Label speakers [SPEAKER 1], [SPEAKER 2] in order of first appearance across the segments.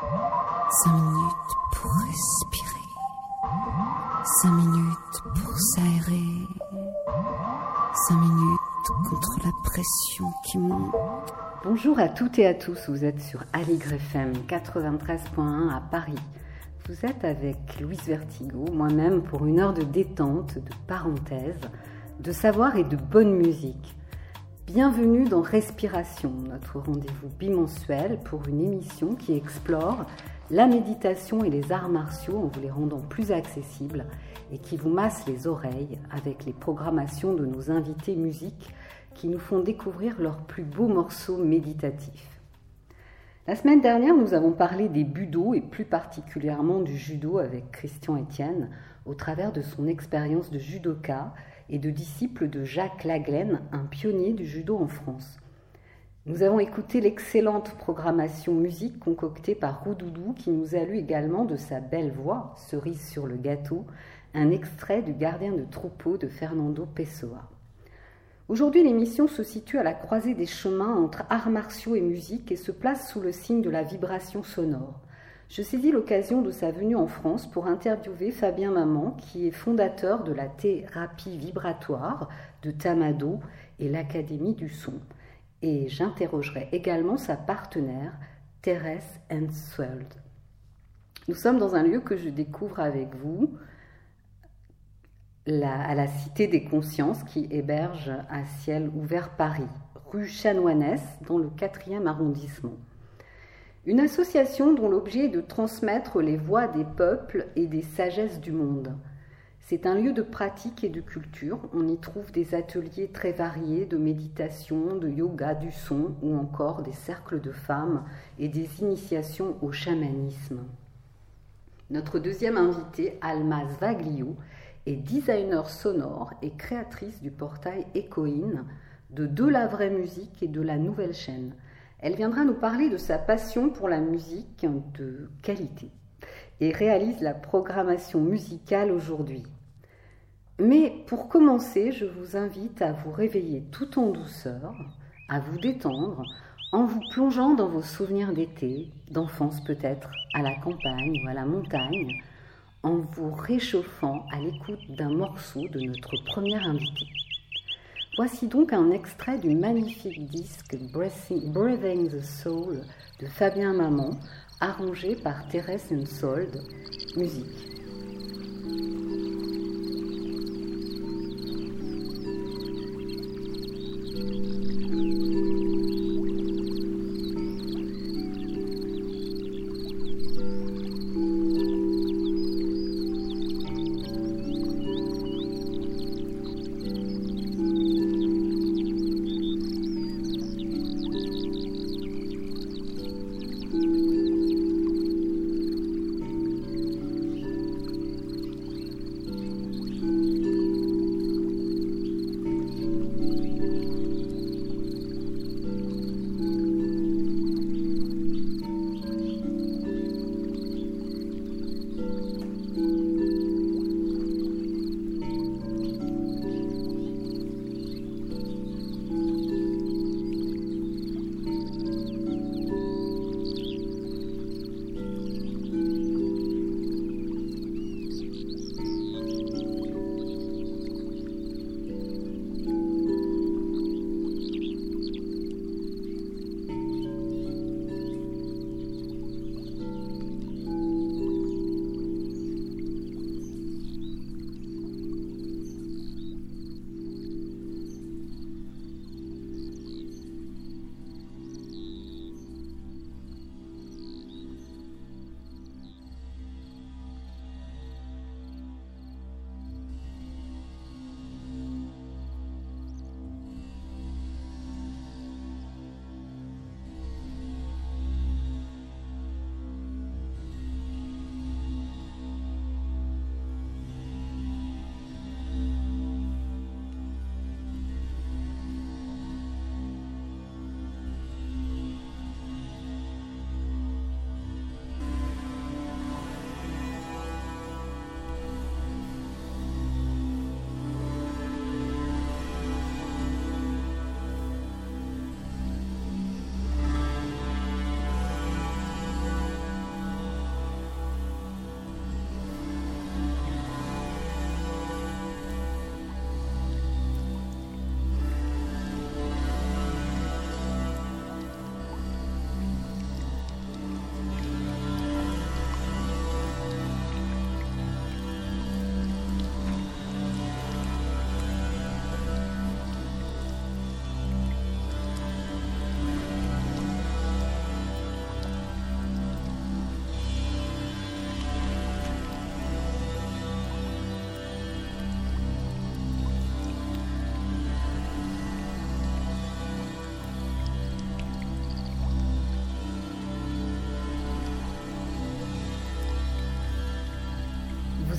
[SPEAKER 1] Cinq minutes pour respirer. Cinq minutes pour s'aérer. Cinq minutes contre la pression qui monte.
[SPEAKER 2] Bonjour à toutes et à tous, vous êtes sur Aligre FM 93.1 à Paris. Vous êtes avec Louise Vertigo, moi-même pour une heure de détente, de parenthèse, de savoir et de bonne musique. Bienvenue dans Respiration, notre rendez-vous bimensuel pour une émission qui explore la méditation et les arts martiaux en vous les rendant plus accessibles et qui vous masse les oreilles avec les programmations de nos invités musiques qui nous font découvrir leurs plus beaux morceaux méditatifs. La semaine dernière, nous avons parlé des budo et plus particulièrement du judo avec Christian Etienne au travers de son expérience de judoka et de disciple de Jacques Laglaine, un pionnier du judo en France. Nous avons écouté l'excellente programmation musique concoctée par Roudoudou qui nous a lu également de sa belle voix, cerise sur le gâteau, un extrait du gardien de troupeau de Fernando Pessoa. Aujourd'hui, l'émission se situe à la croisée des chemins entre arts martiaux et musique et se place sous le signe de la vibration sonore je saisis l'occasion de sa venue en France pour interviewer Fabien Maman, qui est fondateur de la thérapie vibratoire de Tamado et l'Académie du son. Et j'interrogerai également sa partenaire, Thérèse Hensweld. Nous sommes dans un lieu que je découvre avec vous, à la Cité des Consciences qui héberge à ciel ouvert Paris, rue Chanoinesse, dans le 4e arrondissement. Une association dont l'objet est de transmettre les voix des peuples et des sagesses du monde. C'est un lieu de pratique et de culture. On y trouve des ateliers très variés de méditation, de yoga, du son ou encore des cercles de femmes et des initiations au chamanisme. Notre deuxième invitée, Alma Zvaglio, est designer sonore et créatrice du portail Echoin, de De la vraie musique et de la nouvelle chaîne. Elle viendra nous parler de sa passion pour la musique de qualité et réalise la programmation musicale aujourd'hui. Mais pour commencer, je vous invite à vous réveiller tout en douceur, à vous détendre en vous plongeant dans vos souvenirs d'été, d'enfance peut-être, à la campagne ou à la montagne, en vous réchauffant à l'écoute d'un morceau de notre première invité. Voici donc un extrait du magnifique disque Breathing the Soul de Fabien Maman, arrangé par Thérèse Sold, musique.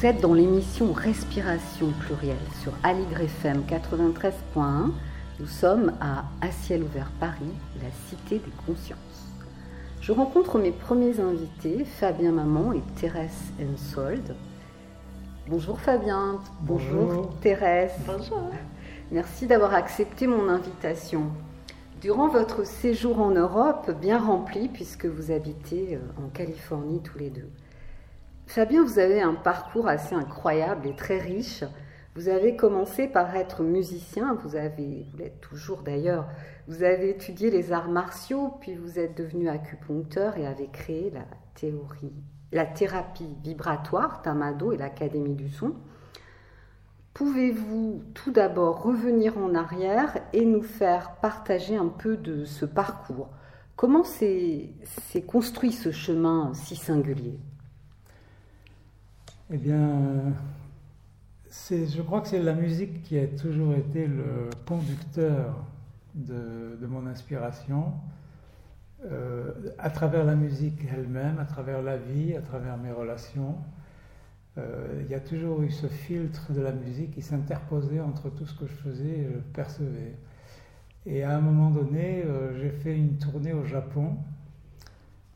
[SPEAKER 2] Vous êtes dans l'émission Respiration plurielle sur Aligre FM 93.1. Nous sommes à À ciel ouvert Paris, la cité des consciences. Je rencontre mes premiers invités, Fabien Maman et Thérèse Ensold. Bonjour Fabien, bonjour, Thérèse.
[SPEAKER 3] Bonjour.
[SPEAKER 2] Merci d'avoir accepté mon invitation. Durant votre séjour en Europe, bien rempli puisque vous habitez euh, en Californie tous les deux, Fabien, vous avez un parcours assez incroyable et très riche. Vous avez commencé par être musicien, vous l'êtes toujours d'ailleurs, vous avez étudié les arts martiaux, puis vous êtes devenu acupuncteur et avez créé la théorie, la thérapie vibratoire, Tamado et l'Académie du son. Pouvez-vous tout d'abord revenir en arrière et nous faire partager un peu de ce parcours? Comment s'est construit ce chemin si singulier?
[SPEAKER 4] Eh bien, je crois que c'est la musique qui a toujours été le conducteur de, mon inspiration, euh, à travers la musique elle-même, à travers la vie, à travers mes relations. Euh, il y a toujours eu ce filtre de la musique qui s'interposait entre tout ce que je faisais et je percevais. Et à un moment donné, euh, j'ai fait une tournée au Japon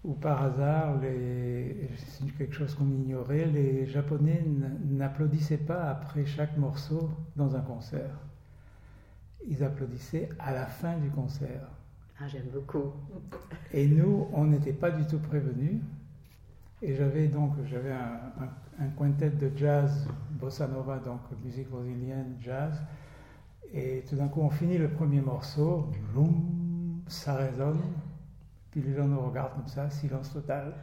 [SPEAKER 4] ou par hasard, c'est quelque chose qu'on ignorait, les Japonais n'applaudissaient pas après chaque morceau dans un concert. Ils applaudissaient à la fin du concert.
[SPEAKER 2] Ah, j'aime beaucoup.
[SPEAKER 4] Et nous, on n'était pas du tout prévenus. Et j'avais donc j'avais un, un, quintet de jazz, bossa nova, donc musique brésilienne, jazz. Et tout d'un coup, on finit le premier morceau, ça résonne. Puis les gens nous regardent comme ça, silence total.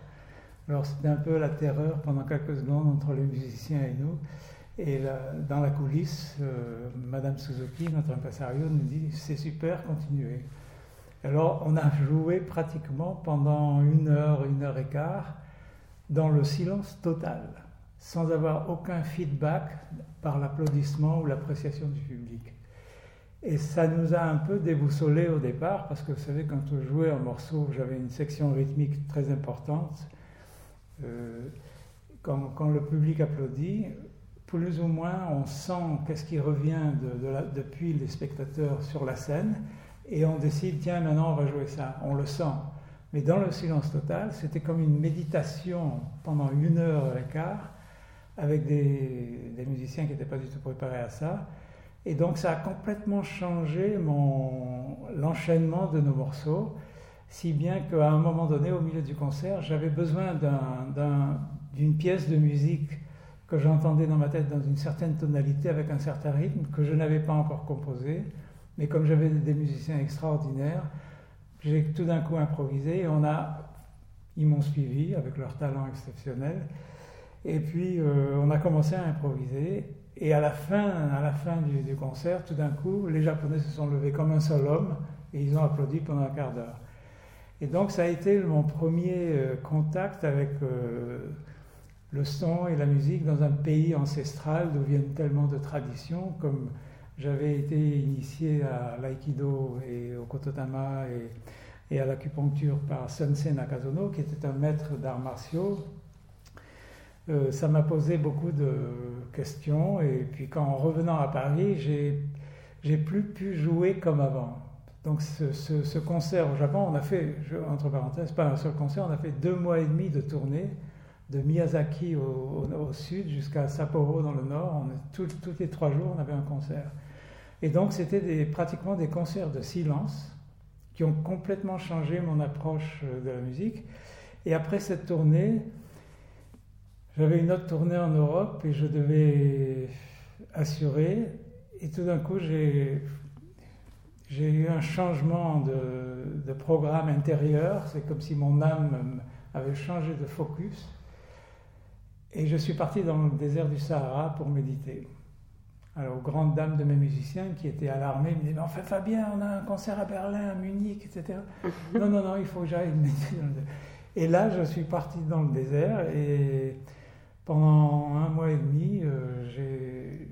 [SPEAKER 4] Alors c'était un peu la terreur pendant quelques secondes entre les musiciens et nous. Et dans la coulisse, euh, Madame Suzuki, notre impresario, nous dit c'est super, continuez. Alors on a joué pratiquement pendant une heure, une heure et quart dans le silence total, sans avoir aucun feedback par l'applaudissement ou l'appréciation du public. Et ça nous a un peu déboussolés au départ, parce que vous savez, quand on jouait un morceau, j'avais une section rythmique très importante. Euh, quand, le public applaudit, plus ou moins, on sent qu'est-ce qui revient de, de depuis les spectateurs sur la scène, et on décide, tiens, maintenant on va jouer ça. On le sent. Mais dans le silence total, c'était comme une méditation pendant une heure et quart, avec des musiciens qui n'étaient pas du tout préparés à ça et donc ça a complètement changé l'enchaînement de nos morceaux, si bien qu'à un moment donné, au milieu du concert, j'avais besoin d'une pièce de musique que j'entendais dans ma tête dans une certaine tonalité, avec un certain rythme, que je n'avais pas encore composé. Mais comme j'avais des musiciens extraordinaires, j'ai tout d'un coup improvisé et on a, ils m'ont suivi avec leur talent exceptionnel. Et puis euh, on a commencé à improviser et à la fin, à la fin du, concert, tout d'un coup, les Japonais se sont levés comme un seul homme et ils ont applaudi pendant un quart d'heure. Et donc ça a été mon premier euh, contact avec euh, le son et la musique dans un pays ancestral d'où viennent tellement de traditions, comme j'avais été initié à l'aïkido et au kototama et, et à l'acupuncture par Sensei Nakazono, qui était un maître d'arts martiaux euh, ça m'a posé beaucoup de questions. Et puis quand en revenant à Paris, j'ai plus pu jouer comme avant. Donc ce, ce, concert au Japon, on a fait, entre parenthèses, pas un seul concert, on a fait deux mois et demi de tournée, de Miyazaki au, sud jusqu'à Sapporo dans le nord. On, tous les trois jours, on avait un concert. Et donc c'était pratiquement des concerts de silence qui ont complètement changé mon approche de la musique. Et après cette tournée, j'avais une autre tournée en Europe et je devais assurer. Et tout d'un coup, j'ai, eu un changement de, de programme intérieur. C'est comme si mon âme avait changé de focus. Et je suis parti dans le désert du Sahara pour méditer. Alors, aux grandes dames de mes musiciens qui étaient alarmés, me disaient Mais enfin, Fabien, on a un concert à Berlin, à Munich, etc. non, non, non, il faut que j'aille méditer. Et là, je suis parti dans le désert et pendant un mois et demi, euh,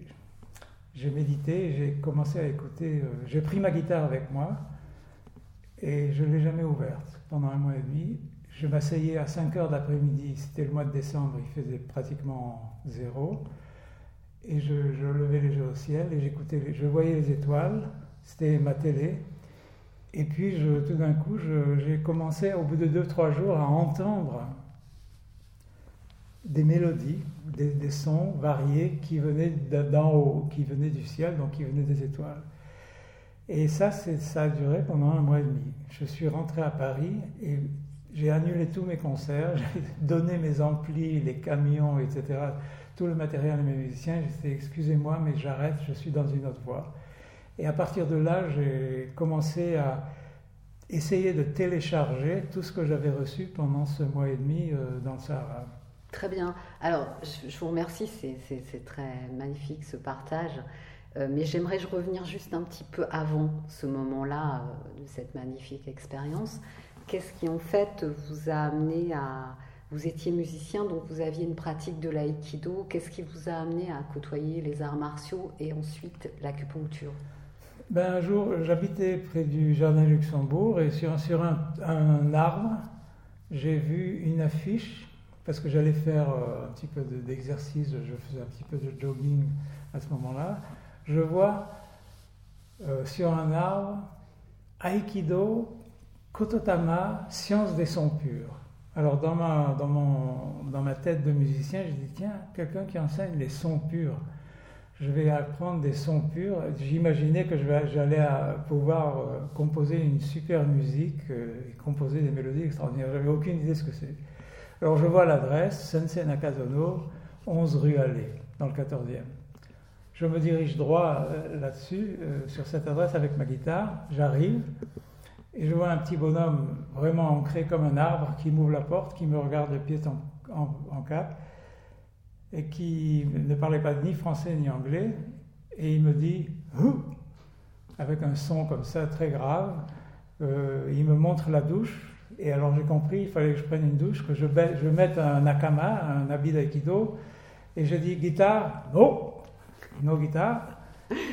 [SPEAKER 4] j'ai médité, j'ai commencé à écouter. Euh, j'ai pris ma guitare avec moi et je ne l'ai jamais ouverte pendant un mois et demi. je m'asseyais à 5 heures d'après-midi, c'était le mois de décembre, il faisait pratiquement zéro, et je, levais les yeux au ciel et j'écoutais, je voyais les étoiles, c'était ma télé, et puis tout d'un coup, j'ai commencé au bout de 2-3 jours à entendre des mélodies, des, sons variés qui venaient d'en haut, qui venaient du ciel, donc qui venaient des étoiles. Et ça, ça a duré pendant un mois et demi. Je suis rentré à Paris et j'ai annulé tous mes concerts, j'ai donné mes amplis, les camions, etc., tout le matériel à mes musiciens. J'ai dit, excusez-moi, mais j'arrête, je suis dans une autre voie. Et à partir de là, j'ai commencé à essayer de télécharger tout ce que j'avais reçu pendant ce mois et demi euh, dans le Sahara.
[SPEAKER 2] Très bien. Alors, je vous remercie, c'est très magnifique ce partage. Euh, mais j'aimerais revenir juste un petit peu avant ce moment-là euh, de cette magnifique expérience. Qu'est-ce qui en fait vous a amené à... Vous étiez musicien, donc vous aviez une pratique de l'aïkido. Qu'est-ce qui vous a amené à côtoyer les arts martiaux et ensuite l'acupuncture?
[SPEAKER 4] Ben, Un jour, j'habitais près du Jardin Luxembourg et sur, un arbre, j'ai vu une affiche parce que j'allais faire euh, un petit peu d'exercice, je faisais un petit peu de jogging à ce moment-là. Je vois euh, sur un arbre Aikido, Kototama, science des sons purs. Alors dans ma, dans, mon, dans ma tête de musicien, je dis tiens, quelqu'un qui enseigne les sons purs. Je vais apprendre des sons purs. J'imaginais que j'allais pouvoir euh, composer une super musique et composer des mélodies extraordinaires. J'avais aucune idée de ce que c'est. Alors je vois l'adresse, Sensei Nakazono, 11 rue Allée, dans le 14e. Je me dirige droit euh, là-dessus, euh, sur cette adresse avec ma guitare, j'arrive, et je vois un petit bonhomme vraiment ancré comme un arbre qui m'ouvre la porte, qui me regarde de pied en, cap, et qui ne parlait pas ni français ni anglais, et il me dit avec un son comme ça très grave, euh, il me montre la douche, et alors j'ai compris, il fallait que je prenne une douche, que je, mette un nakama, un habit d'aïkido, et je dis guitare, no, no guitare.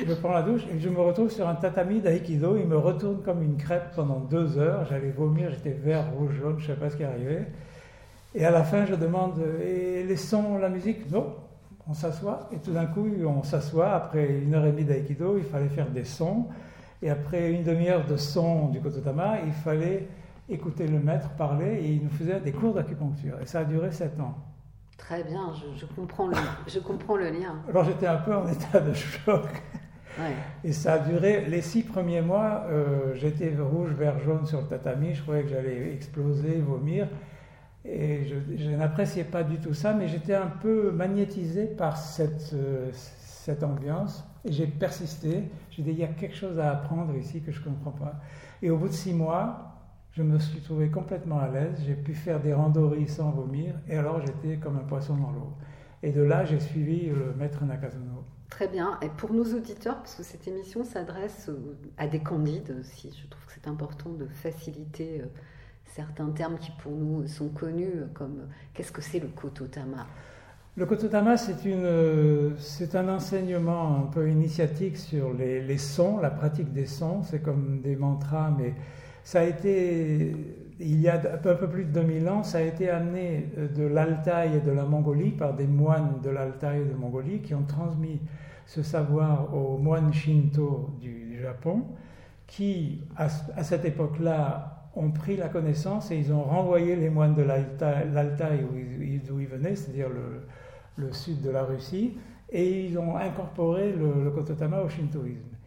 [SPEAKER 4] Je prends la douche et je me retrouve sur un tatami d'aïkido. Il me retourne comme une crêpe pendant deux heures. J'allais vomir, j'étais vert, rouge, jaune, je ne sais pas ce qui arrivait. Et à la fin, je demande et les sons, la musique? Non, on s'assoit. Et tout d'un coup, on s'assoit. Après une heure et demie d'aïkido, il fallait faire des sons. Et après une demi-heure de sons du Kototama, il fallait écouter le maître parler et il nous faisait des cours d'acupuncture. Et ça a duré sept ans.
[SPEAKER 2] Très bien, je, comprends, le, je comprends le lien.
[SPEAKER 4] Alors j'étais un peu en état de choc. Et ça a duré les six premiers mois. Euh, j'étais rouge, vert, jaune sur le tatami. Je croyais que j'allais exploser, vomir. Et je, n'appréciais pas du tout ça, mais j'étais un peu magnétisé par cette, euh, cette ambiance. Et j'ai persisté. J'ai dit, il y a quelque chose à apprendre ici que je ne comprends pas. Et au bout de six mois, je me suis trouvé complètement à l'aise, j'ai pu faire des randonnées sans vomir, et alors j'étais comme un poisson dans l'eau. Et de là, j'ai suivi le maître Nakazono.
[SPEAKER 2] Très bien. Et pour nos auditeurs, parce que cette émission s'adresse à des candides aussi, je trouve que c'est important de faciliter euh, certains termes qui pour nous sont connus, comme qu'est-ce que c'est le Kototama?
[SPEAKER 4] Le Kototama, euh, c'est un enseignement un peu initiatique sur les, les, sons, la pratique des sons. C'est comme des mantras, mais ça a été, il y a un peu plus de 2000 ans, ça a été amené euh, de l'Altaï et de la Mongolie par des moines de l'Altaï et de Mongolie qui ont transmis ce savoir aux moines Shinto du Japon, qui, à, cette époque-là, ont pris la connaissance et ils ont renvoyé les moines de l'Altaï d'où ils venaient, c'est-à-dire le, sud de la Russie, et ils ont incorporé le, le Kototama au shintoïsme.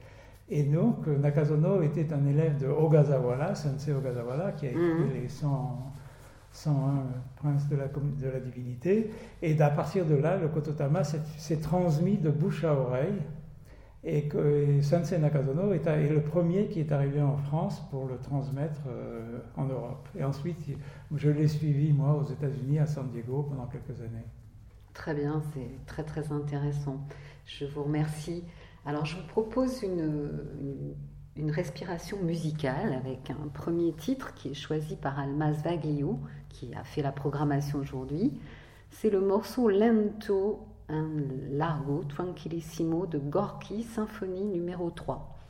[SPEAKER 4] Et donc, Nakazono était un élève de Ogazawara, Sensei Ogazawara, qui a écrit mhm. les 101 princes de la, de la divinité. Et à partir de là, le Kototama s'est transmis de bouche à oreille. Et, que, Sensei Nakazono est, est, le premier qui est arrivé en France pour le transmettre euh, en Europe. Et ensuite, je l'ai suivi, moi, aux États-Unis, à San Diego, pendant quelques années.
[SPEAKER 2] Très bien, c'est très très intéressant. Je vous remercie. Alors je vous propose une, respiration musicale avec un premier titre qui est choisi par Almaz Vaglio, qui a fait la programmation aujourd'hui. C'est le morceau Lento largo tranquillissimo de Gorky, symphonie numéro 3.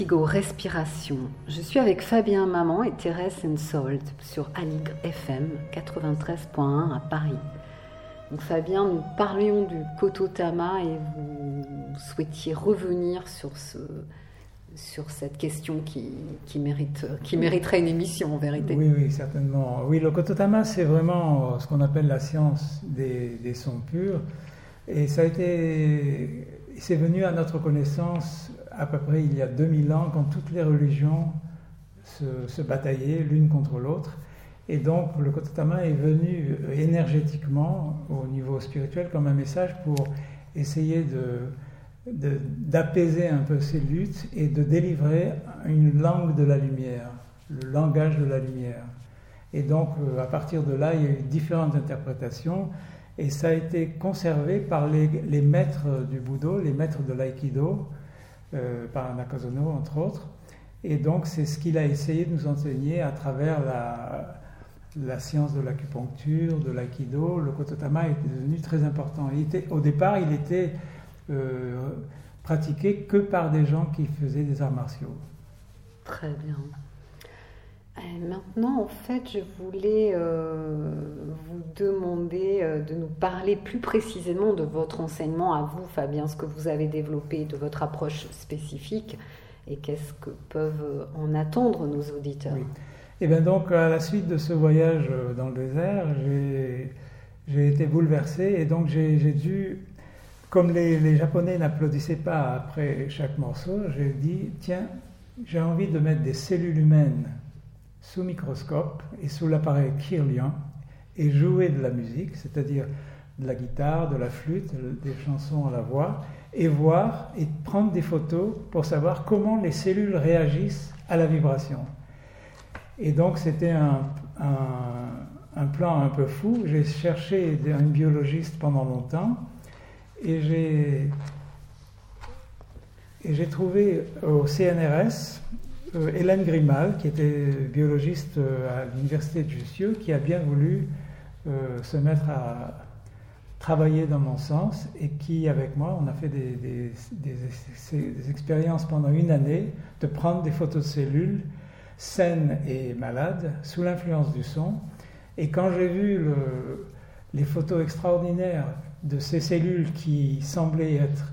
[SPEAKER 2] Vertigo, respiration. Je suis avec Fabien Maman et Thérèse Ensold sur Aligre FM 93.1 à Paris. Donc Fabien, nous parlions du Kototama et vous souhaitiez revenir sur, ce, sur cette question qui, qui, mérite, qui mériterait une émission en vérité.
[SPEAKER 4] Oui, oui, certainement. Oui, le Kototama, c'est vraiment ce qu'on appelle la science des, des sons purs. Et ça a été, c'est venu à notre connaissance à peu près il y a 2000 ans, quand toutes les religions se, bataillaient l'une contre l'autre. Et donc le Kototama est venu énergétiquement au niveau spirituel comme un message pour essayer de, d'apaiser un peu ces luttes et de délivrer une langue de la lumière, le langage de la lumière. Et donc euh, à partir de là, il y a eu différentes interprétations et ça a été conservé par les, les maîtres du Budo, les maîtres de l'aïkido, euh, par Nakazono, entre autres. Et donc, c'est ce qu'il a essayé de nous enseigner à travers la, science de l'acupuncture, de l'aïkido. Le kototama est devenu très important. Était, au départ, il était euh, pratiqué que par des gens qui faisaient des arts martiaux.
[SPEAKER 2] Très bien. Maintenant, en fait, je voulais euh, vous demander euh, de nous parler plus précisément de votre enseignement à vous, Fabien, ce que vous avez développé, de votre approche spécifique, et qu'est-ce que peuvent en attendre nos auditeurs.
[SPEAKER 4] Et eh bien donc, à la suite de ce voyage euh, dans le désert, j'ai été bouleversé, et donc j'ai dû, comme les Japonais n'applaudissaient pas après chaque morceau, j'ai dit, tiens, j'ai envie de mettre des cellules humaines sous microscope et sous l'appareil Kirlian et jouer de la musique, c'est-à-dire de la guitare, de la flûte, des chansons à la voix, et voir et prendre des photos pour savoir comment les cellules réagissent à la vibration. Et donc c'était un, un, plan un peu fou. J'ai cherché un biologiste pendant longtemps et j'ai et j'ai trouvé au CNRS euh, Hélène Grimal, qui était biologiste euh, à l'université de Jussieu, qui a bien voulu euh, se mettre à travailler dans mon sens et qui, avec moi, on a fait des, expériences pendant une année de prendre des photos de cellules saines et malades sous l'influence du son. Et quand j'ai vu les photos extraordinaires de ces cellules qui semblaient être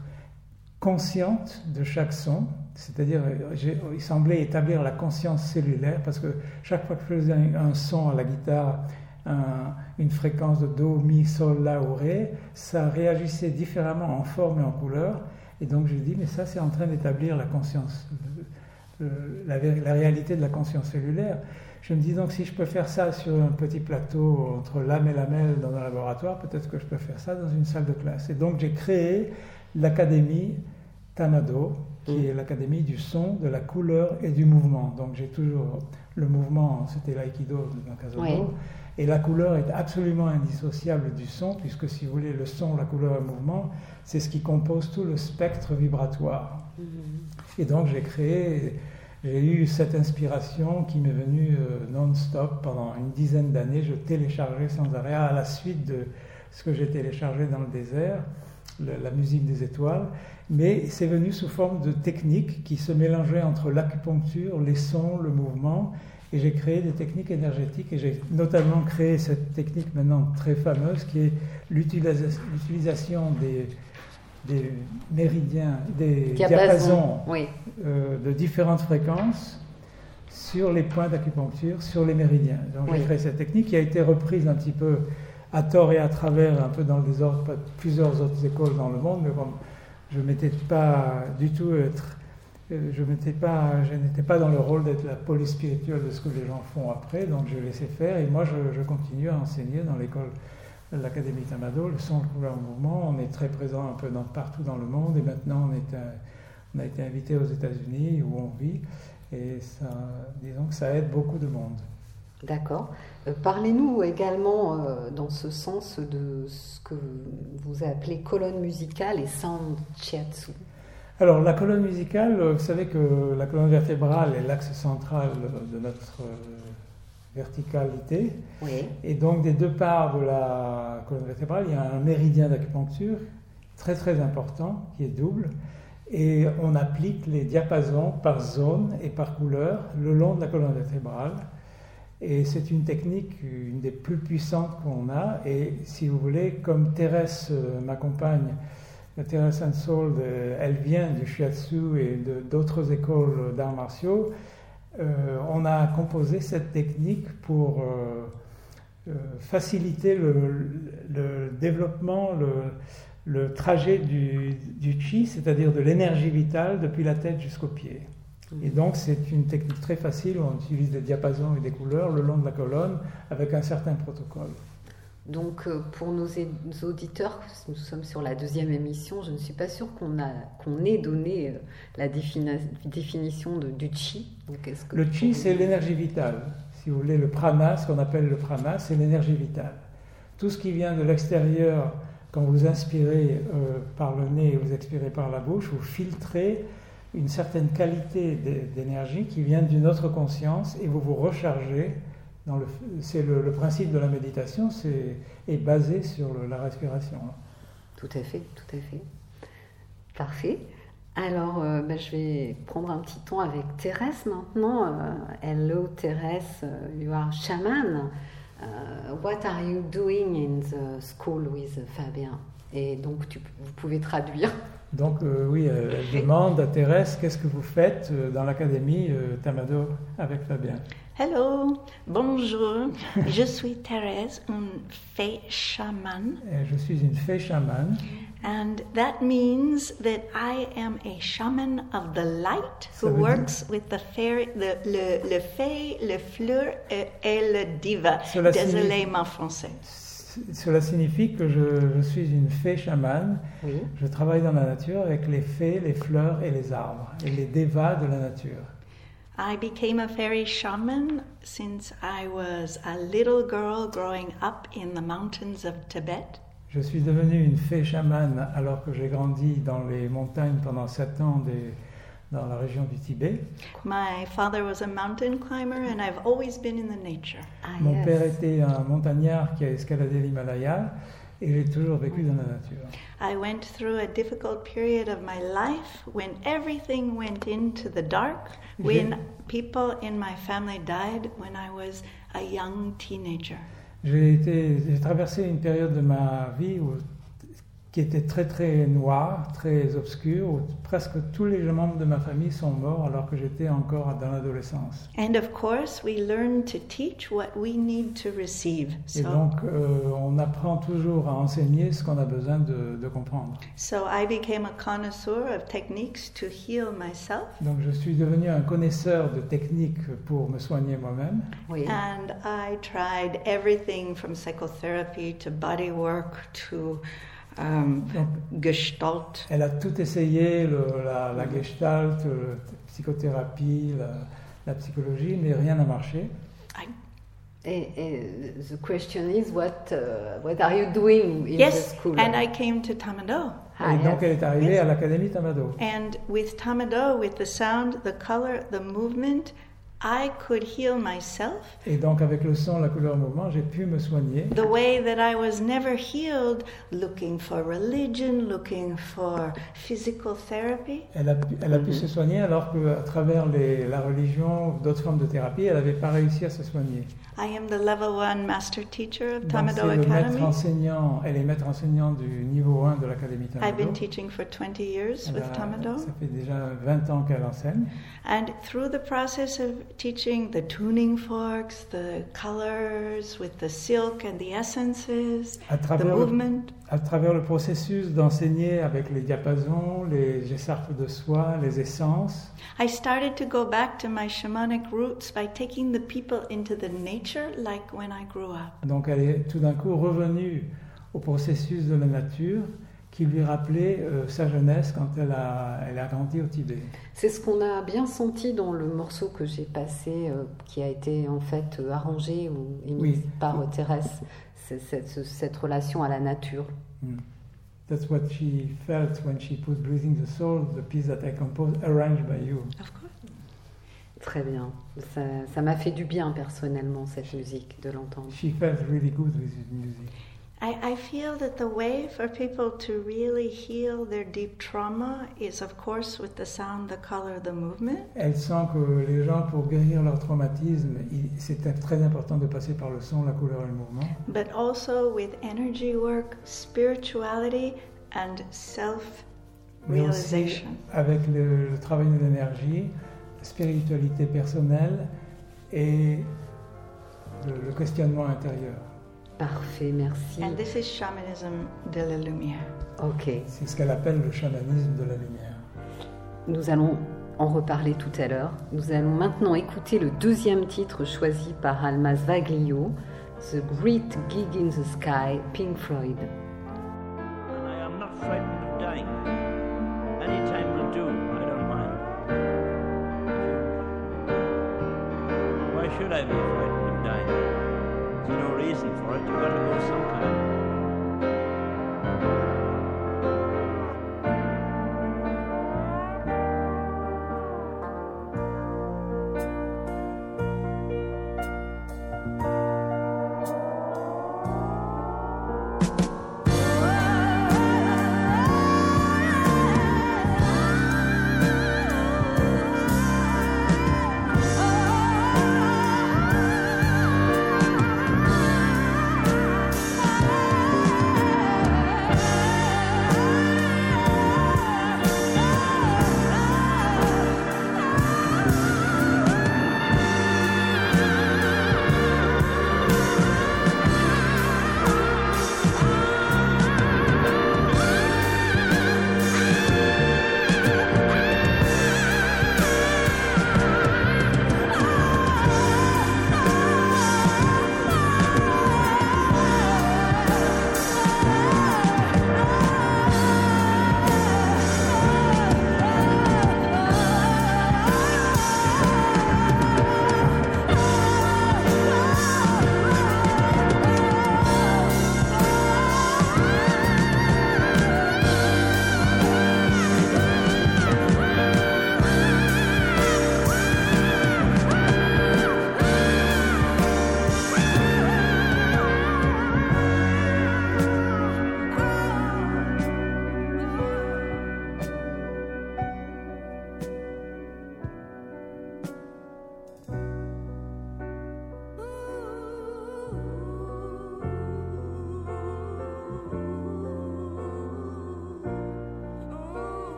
[SPEAKER 4] conscientes de chaque son, c'est-à-dire, il semblait établir la conscience cellulaire parce que chaque fois que je faisais un son à la guitare, une fréquence de Do, Mi, Sol, La ou Ré, ça réagissait différemment en forme et en couleur. Et donc je dis, mais ça c'est en train d'établir la conscience, la, la, réalité de la conscience cellulaire. Je me dis donc si je peux faire ça sur un petit plateau entre l'âme et la mêle dans un laboratoire, peut-être que je peux faire ça dans une salle de classe. Et donc j'ai créé l'académie Tanado, qui est l'académie du son, de la couleur et du mouvement. Donc j'ai toujours le mouvement, c'était l'aïkido de Nakazono, et la couleur est absolument indissociable du son, puisque si vous voulez, le son, la couleur et le mouvement, c'est ce qui compose tout le spectre vibratoire. Mm-hmm. Et donc j'ai créé, j'ai eu cette inspiration qui m'est venue euh, non-stop pendant une dizaine d'années. Je téléchargeais sans arrêt à la suite de ce que j'ai téléchargé dans le désert, la musique des étoiles. Mais c'est venu sous forme de techniques qui se mélangeaient entre l'acupuncture, les sons, le mouvement Et j'ai créé des techniques énergétiques et j'ai notamment créé cette technique maintenant très fameuse qui est l'utilisa- l'utilisation des, des méridiens, des diapasons
[SPEAKER 2] Oui.
[SPEAKER 4] euh, de différentes fréquences sur les points d'acupuncture, sur les méridiens. Donc
[SPEAKER 2] Oui.
[SPEAKER 4] j'ai créé cette technique qui a été reprise un petit peu à tort et à travers, un peu dans le désordre, plusieurs autres écoles dans le monde, mais comme je m'étais pas du tout je je n'étais pas dans le rôle d'être la police spirituelle de ce que les gens font après, donc je laissais faire et moi je, continue à enseigner dans l'école l'Académie Tamado, le son, le couleur, le mouvement. On est très présent un peu partout dans le monde et maintenant on a été invité aux États-Unis où on vit et ça, disons que ça aide beaucoup de monde.
[SPEAKER 2] D'accord. Euh, Parlez-nous également euh, dans ce sens de ce que vous appelez colonne musicale et sound shiatsu.
[SPEAKER 4] Alors, la colonne musicale, euh, vous savez que la colonne vertébrale est l'axe central de notre verticalité.
[SPEAKER 2] Oui.
[SPEAKER 4] Et donc, des deux parts de la colonne vertébrale, il y a un méridien d'acupuncture très très important qui est double. Et on applique les diapasons par zone et par couleur le long de la colonne vertébrale. Et c'est une technique, une des plus puissantes qu'on a. Et si vous voulez, comme Thérèse euh, m'accompagne, Thérèse Ansold, euh, elle vient du shiatsu et d'autres écoles d'arts martiaux, euh, on a composé cette technique pour euh, euh, faciliter le, développement, le, le trajet du, du chi, c'est-à-dire de l'énergie vitale depuis la tête jusqu'aux pieds. Et donc c'est une technique très facile où on utilise des diapasons et des couleurs le long de la colonne avec un certain protocole.
[SPEAKER 2] Donc, euh, pour nos auditeurs, nous sommes sur la deuxième émission, je ne suis pas sûre qu'on qu'on ait donné euh, la définition de, du chi. Donc, est-ce que
[SPEAKER 4] Le chi, c'est l'énergie vitale. Si vous voulez, le prana, ce qu'on appelle le prana, c'est l'énergie vitale. Tout ce qui vient de l'extérieur, quand vous inspirez euh, par le nez et vous expirez par la bouche, vous filtrez une certaine qualité d'é- d'énergie qui vient d'une autre conscience et vous vous rechargez. C'est le, principe de la méditation, c'est est basé sur la respiration.
[SPEAKER 2] Tout à fait, tout à fait. Parfait. Alors, euh, ben, je vais prendre un petit ton avec Thérèse maintenant. Euh, hello Thérèse, uh, you are shaman. What are you doing in the school with Fabien? Et donc, vous pouvez traduire.
[SPEAKER 4] Donc euh, oui, elle, elle demande à Thérèse, qu'est-ce que vous faites euh, dans l'académie euh, Tamado avec Fabien?
[SPEAKER 3] Hello, bonjour. Je suis Thérèse, une fée chamane,
[SPEAKER 4] Et Je suis une fée chamane.
[SPEAKER 3] and that means that I am a shaman of the light who
[SPEAKER 4] veut dire-
[SPEAKER 3] works with the fairy, the, le, le fée, le fleur et, et le diva. Désolé
[SPEAKER 4] signifie-
[SPEAKER 3] mon français.
[SPEAKER 4] Cela signifie que je, je suis une fée chamane.
[SPEAKER 2] Oui.
[SPEAKER 4] Je travaille dans la nature avec les fées, les fleurs et les arbres, et les devas de la nature.
[SPEAKER 3] I became a fairy shaman since I was a little girl growing up in the mountains of Tibet.
[SPEAKER 4] Je suis devenue une fée chamane alors que j'ai grandi dans les montagnes pendant sept ans des- dans la région du Tibet.
[SPEAKER 3] My father was a mountain climber, and I've always been in the nature.
[SPEAKER 2] Ah,
[SPEAKER 4] Mon
[SPEAKER 2] yes.
[SPEAKER 4] père était un montagnard qui a escaladé l'Himalaya et j'ai toujours vécu dans la nature.
[SPEAKER 3] I went through a difficult period of my life when everything went into the dark, when people in my family died when I was a young teenager.
[SPEAKER 4] J'ai traversé une période de ma vie où- qui était très très noire, très obscure, où presque tous les membres de ma famille sont morts alors que j'étais encore dans l'adolescence.
[SPEAKER 3] And of course, we learn to teach what we need to receive.
[SPEAKER 4] Et
[SPEAKER 3] So,
[SPEAKER 4] donc euh, on apprend toujours à enseigner ce qu'on a besoin de, de comprendre.
[SPEAKER 3] so I became a connoisseur of techniques to heal myself.
[SPEAKER 4] Donc je suis devenu un connaisseur de techniques pour me soigner moi-même.
[SPEAKER 2] Oui.
[SPEAKER 3] And I tried everything from psychotherapy to body work to um, gestalt.
[SPEAKER 4] elle a tout essayé, le- la, la gestalt, la psychothérapie, la, la psychologie, mais rien n'a marché.
[SPEAKER 2] Et, et the question is, what, uh, what are you doing in
[SPEAKER 3] Yes,
[SPEAKER 2] the school?
[SPEAKER 3] and I came to Tamado.
[SPEAKER 2] Ah,
[SPEAKER 4] et donc
[SPEAKER 2] yes.
[SPEAKER 4] elle est arrivée à l'Académie Tamado.
[SPEAKER 3] And with Tamado, with the sound, the color, the movement, I could heal myself
[SPEAKER 4] Et donc avec le son, la couleur, le mouvement, j'ai pu me soigner
[SPEAKER 3] the way that I was never healed looking for religion, looking for physical therapy.
[SPEAKER 4] Elle a pu, elle a pu se soigner alors qu'à travers les- la religion d'autres formes de thérapie, elle n'avait pas réussi à se soigner.
[SPEAKER 3] I am the level one master teacher of
[SPEAKER 4] Donc
[SPEAKER 3] Tamado
[SPEAKER 4] c'est le maître
[SPEAKER 3] Academy.
[SPEAKER 4] enseignant, elle est maître enseignant du niveau 1 de l'Académie
[SPEAKER 3] I've been
[SPEAKER 4] Tamado.
[SPEAKER 3] teaching for 20 years
[SPEAKER 4] Elle
[SPEAKER 3] with
[SPEAKER 4] a-
[SPEAKER 3] Tamado.
[SPEAKER 4] ça fait déjà 20 ans qu'elle enseigne.
[SPEAKER 3] And through the process of teaching the tuning forks, the colors with the silk and the essences,
[SPEAKER 4] À
[SPEAKER 3] the
[SPEAKER 4] travers, le,
[SPEAKER 3] movement,
[SPEAKER 4] à travers le processus d'enseigner avec les diapasons, les essartes de soie, les essences,
[SPEAKER 3] I started to go back to my shamanic roots by taking the people into the nature like when I grew up.
[SPEAKER 4] donc elle est tout d'un coup revenue au processus de la nature qui lui rappelait euh, sa jeunesse quand elle a, elle a grandi au Tibet.
[SPEAKER 2] C'est ce qu'on a bien senti dans le morceau que j'ai passé, euh, qui a été en fait euh, arrangé ou émis
[SPEAKER 4] Oui.
[SPEAKER 2] par euh, Thérèse. C'est cette, ce- cette relation à la nature.
[SPEAKER 4] Mm. That's what she felt when she put Breathing the Soul, the piece that I composed, arranged by you.
[SPEAKER 3] Of course.
[SPEAKER 2] Très bien. Ça ça m'a fait du bien personnellement, cette musique, de l'entendre.
[SPEAKER 4] She felt really good with music.
[SPEAKER 3] I, I feel that the way for people to really heal their deep trauma is, of course, with the sound, the color, the movement.
[SPEAKER 4] Elle sent que les gens, pour guérir leur traumatisme, c'est très important de passer par le son, la couleur et le mouvement,
[SPEAKER 3] but also with energy work, spirituality, and self
[SPEAKER 4] mais aussi
[SPEAKER 3] realization.
[SPEAKER 4] avec le, le travail de l'énergie, spiritualité personnelle et le, le questionnement intérieur.
[SPEAKER 2] Parfait, merci.
[SPEAKER 3] And this is shamanism de la lumière.
[SPEAKER 2] Ok.
[SPEAKER 4] C'est ce qu'elle appelle le chamanisme de la lumière.
[SPEAKER 2] Nous allons en reparler tout à l'heure. Nous allons maintenant écouter le deuxième titre choisi par Alma Zvaglio, The Great Gig in the Sky, Pink Floyd.
[SPEAKER 5] and I am not frightened of dying. Any time will do, I don't mind. Why should I be frightened reason for it, you've got to go sometime.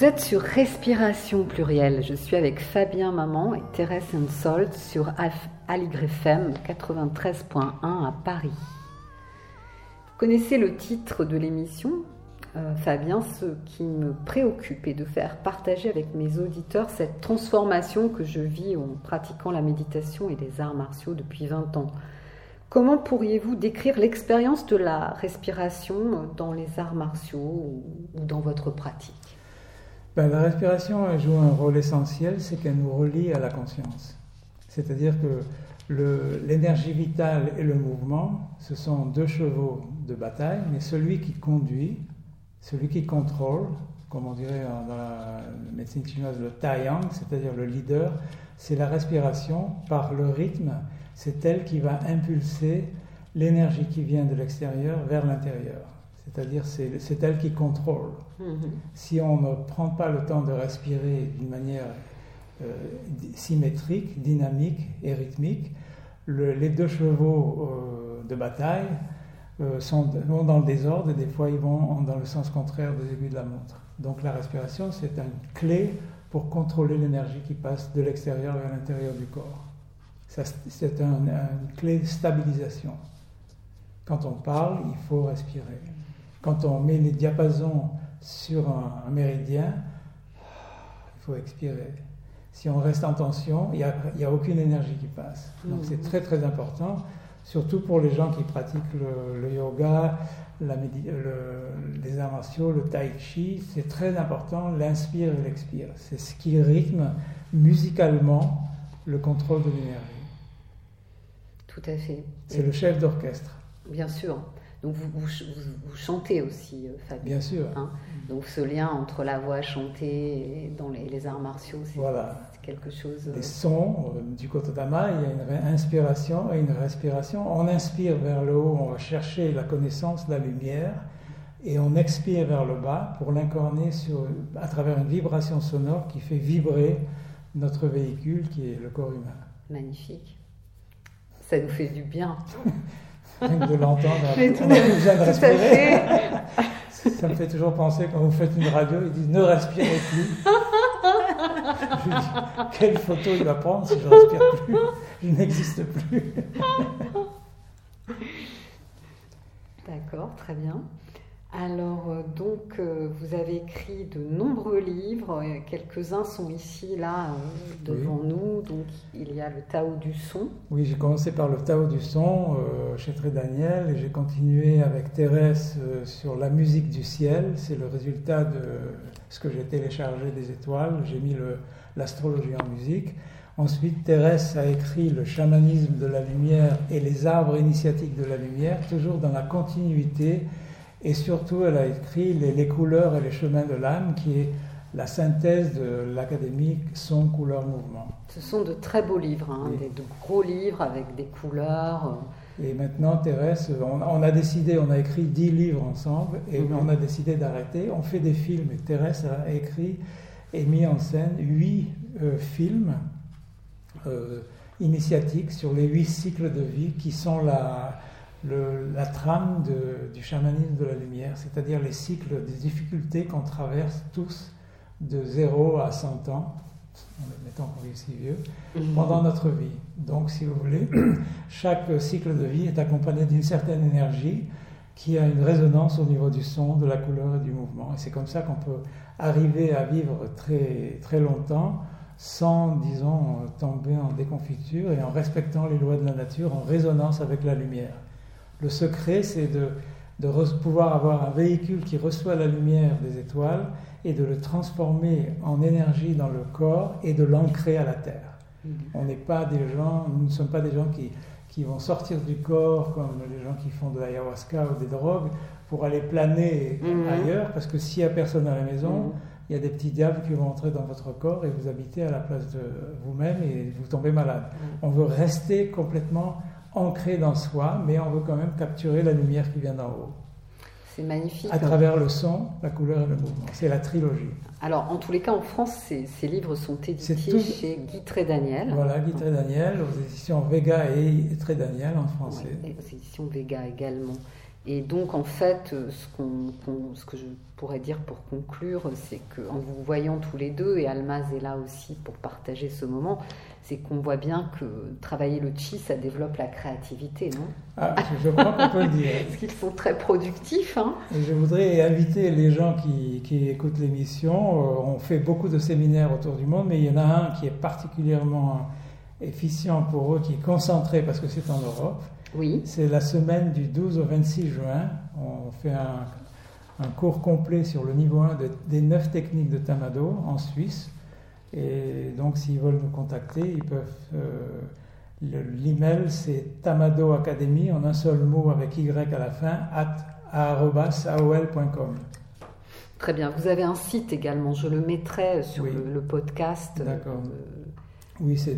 [SPEAKER 2] Vous êtes sur Respiration plurielle. Je suis avec Fabien Maman et Thérèse Salt sur FM 93.1 à Paris. Vous connaissez le titre de l'émission euh, Fabien, ce qui me préoccupe est de faire partager avec mes auditeurs cette transformation que je vis en pratiquant la méditation et les arts martiaux depuis 20 ans. Comment pourriez-vous décrire l'expérience de la respiration dans les arts martiaux ou dans votre pratique?
[SPEAKER 4] Ben, la respiration joue un rôle essentiel, c'est qu'elle nous relie à la conscience. C'est-à-dire que l'énergie vitale et le mouvement, ce sont deux chevaux de bataille, mais celui qui conduit, celui qui contrôle, comme on dirait dans la médecine chinoise, le taiyang, c'est-à-dire le leader, c'est la respiration par le rythme. C'est elle qui va impulser l'énergie qui vient de l'extérieur vers l'intérieur. C'est-à-dire c'est elle qui contrôle. Mm-hmm. Si on ne prend pas le temps de respirer d'une manière euh, symétrique, dynamique et rythmique, les deux chevaux euh, de bataille euh, sont, vont dans le désordre et des fois ils vont dans le sens contraire des aiguilles de la montre. Donc la respiration, c'est une clé pour contrôler l'énergie qui passe de l'extérieur vers l'intérieur du corps. C'est une clé de stabilisation. Quand on parle, il faut respirer. Quand on met les diapasons sur un, méridien, il faut expirer. Si on reste en tension, il n'y a, aucune énergie qui passe. Donc c'est mhm. très très important, surtout pour les gens qui pratiquent le, yoga, la les arts martiaux, le tai chi. C'est très important, l'inspire et l'expire. C'est ce qui rythme musicalement le contrôle de l'énergie.
[SPEAKER 2] Tout à fait.
[SPEAKER 4] C'est le chef d'orchestre.
[SPEAKER 2] Bien sûr. Donc vous, vous, chantez aussi, euh, Fabien.
[SPEAKER 4] Bien sûr.
[SPEAKER 2] Hein. Donc ce lien entre la voix chantée et dans les, arts martiaux, c'est quelque chose.
[SPEAKER 4] Les euh, sons euh, du Kotodama, il y a une inspiration et une respiration. On inspire vers le haut, on va chercher la connaissance, la lumière, et on expire vers le bas pour l'incorner à travers une vibration sonore qui fait vibrer notre véhicule qui est le corps humain.
[SPEAKER 2] Magnifique. Ça nous fait du bien.
[SPEAKER 4] de l'entendre. On a besoin de respirer. Ça me fait toujours penser quand vous faites une radio, ils disent ne respirez plus. je dis, quelle photo il va prendre si je ne respire plus? Je n'existe plus.
[SPEAKER 2] D'accord, très bien. Alors, euh, donc, euh, vous avez écrit de nombreux livres, quelques-uns sont ici, là, euh, devant nous. Donc, il y a le Tao du son.
[SPEAKER 4] Oui, j'ai commencé par le Tao du son chez Très Daniel et j'ai continué avec Thérèse sur la musique du ciel. C'est le résultat de ce que j'ai téléchargé des étoiles. J'ai mis l'astrologie en musique. Ensuite, Thérèse a écrit le chamanisme de la lumière et les arbres initiatiques de la lumière, toujours dans la continuité et surtout, elle a écrit les, couleurs et les chemins de l'âme, qui est la synthèse de l'académique Son, couleur, mouvement.
[SPEAKER 2] Ce sont de très beaux livres, hein, des, de gros livres avec des couleurs.
[SPEAKER 4] Euh. Et maintenant, Thérèse, on, a décidé, on a écrit dix livres ensemble, et mhm. on a décidé d'arrêter. On fait des films, et Thérèse a écrit et mis en scène huit euh, films euh, initiatiques sur les huit cycles de vie qui sont la la trame du chamanisme de la lumière, c'est-à-dire les cycles des difficultés qu'on traverse tous de 0 à 100 ans, mettons qu'on est si vieux, mhm. pendant notre vie. Donc, si vous voulez, chaque cycle de vie est accompagné d'une certaine énergie qui a une résonance au niveau du son, de la couleur et du mouvement. Et c'est comme ça qu'on peut arriver à vivre très, très longtemps sans, disons, tomber en déconfiture et en respectant les lois de la nature, en résonance avec la lumière. Le secret, c'est de, pouvoir avoir un véhicule qui reçoit la lumière des étoiles et de le transformer en énergie dans le corps et de l'ancrer à la terre. Mhm. On n'est pas des gens, nous ne sommes pas des gens qui, qui vont sortir du corps comme les gens qui font de l'ayahuasca ou des drogues pour aller planer mhm. ailleurs, parce que s'il n'y a personne à la maison, mhm. il y a des petits diables qui vont entrer dans votre corps et vous habiter à la place de vous-même et vous tombez malade. On veut rester complètement ancré dans soi, mais on veut quand même capturer la lumière qui vient d'en haut.
[SPEAKER 2] C'est magnifique.
[SPEAKER 4] À travers le son, la couleur et le mouvement. C'est la trilogie.
[SPEAKER 2] Alors, en tous les cas, en France, ces, ces livres sont édités
[SPEAKER 4] tout...
[SPEAKER 2] chez Guy Trédaniel.
[SPEAKER 4] Voilà, Guy Trédaniel, aux éditions Vega et Trédaniel en français.
[SPEAKER 2] Ouais, aux éditions Vega également. Et donc, en fait, ce, qu'on, qu'on, ce que je pourrais dire pour conclure, c'est qu'en vous voyant tous les deux, et Almaz est là aussi pour partager ce moment, c'est qu'on voit bien que travailler le chi, ça développe la créativité, non?
[SPEAKER 4] Ah, Je crois qu'on peut le dire.
[SPEAKER 2] Parce qu'ils sont très productifs. Hein
[SPEAKER 4] et je voudrais inviter les gens qui, qui écoutent l'émission. Euh, on fait beaucoup de séminaires autour du monde, mais il y en a un qui est particulièrement efficient pour eux, qui est concentré parce que c'est en Europe.
[SPEAKER 2] Oui.
[SPEAKER 4] C'est la semaine du 12 au 26 juin. On fait un, un cours complet sur le niveau 1 de, des neuf techniques de Tamado en Suisse. Et donc, s'ils veulent nous contacter, ils peuvent. Euh, L'email, c'est Tamado Academy en un seul mot avec Y à la fin, at aol.com.
[SPEAKER 2] Très bien. Vous avez un site également. Je le mettrai sur
[SPEAKER 4] Oui.
[SPEAKER 2] le, le podcast.
[SPEAKER 4] D'accord.
[SPEAKER 2] Euh,
[SPEAKER 4] Oui, c'est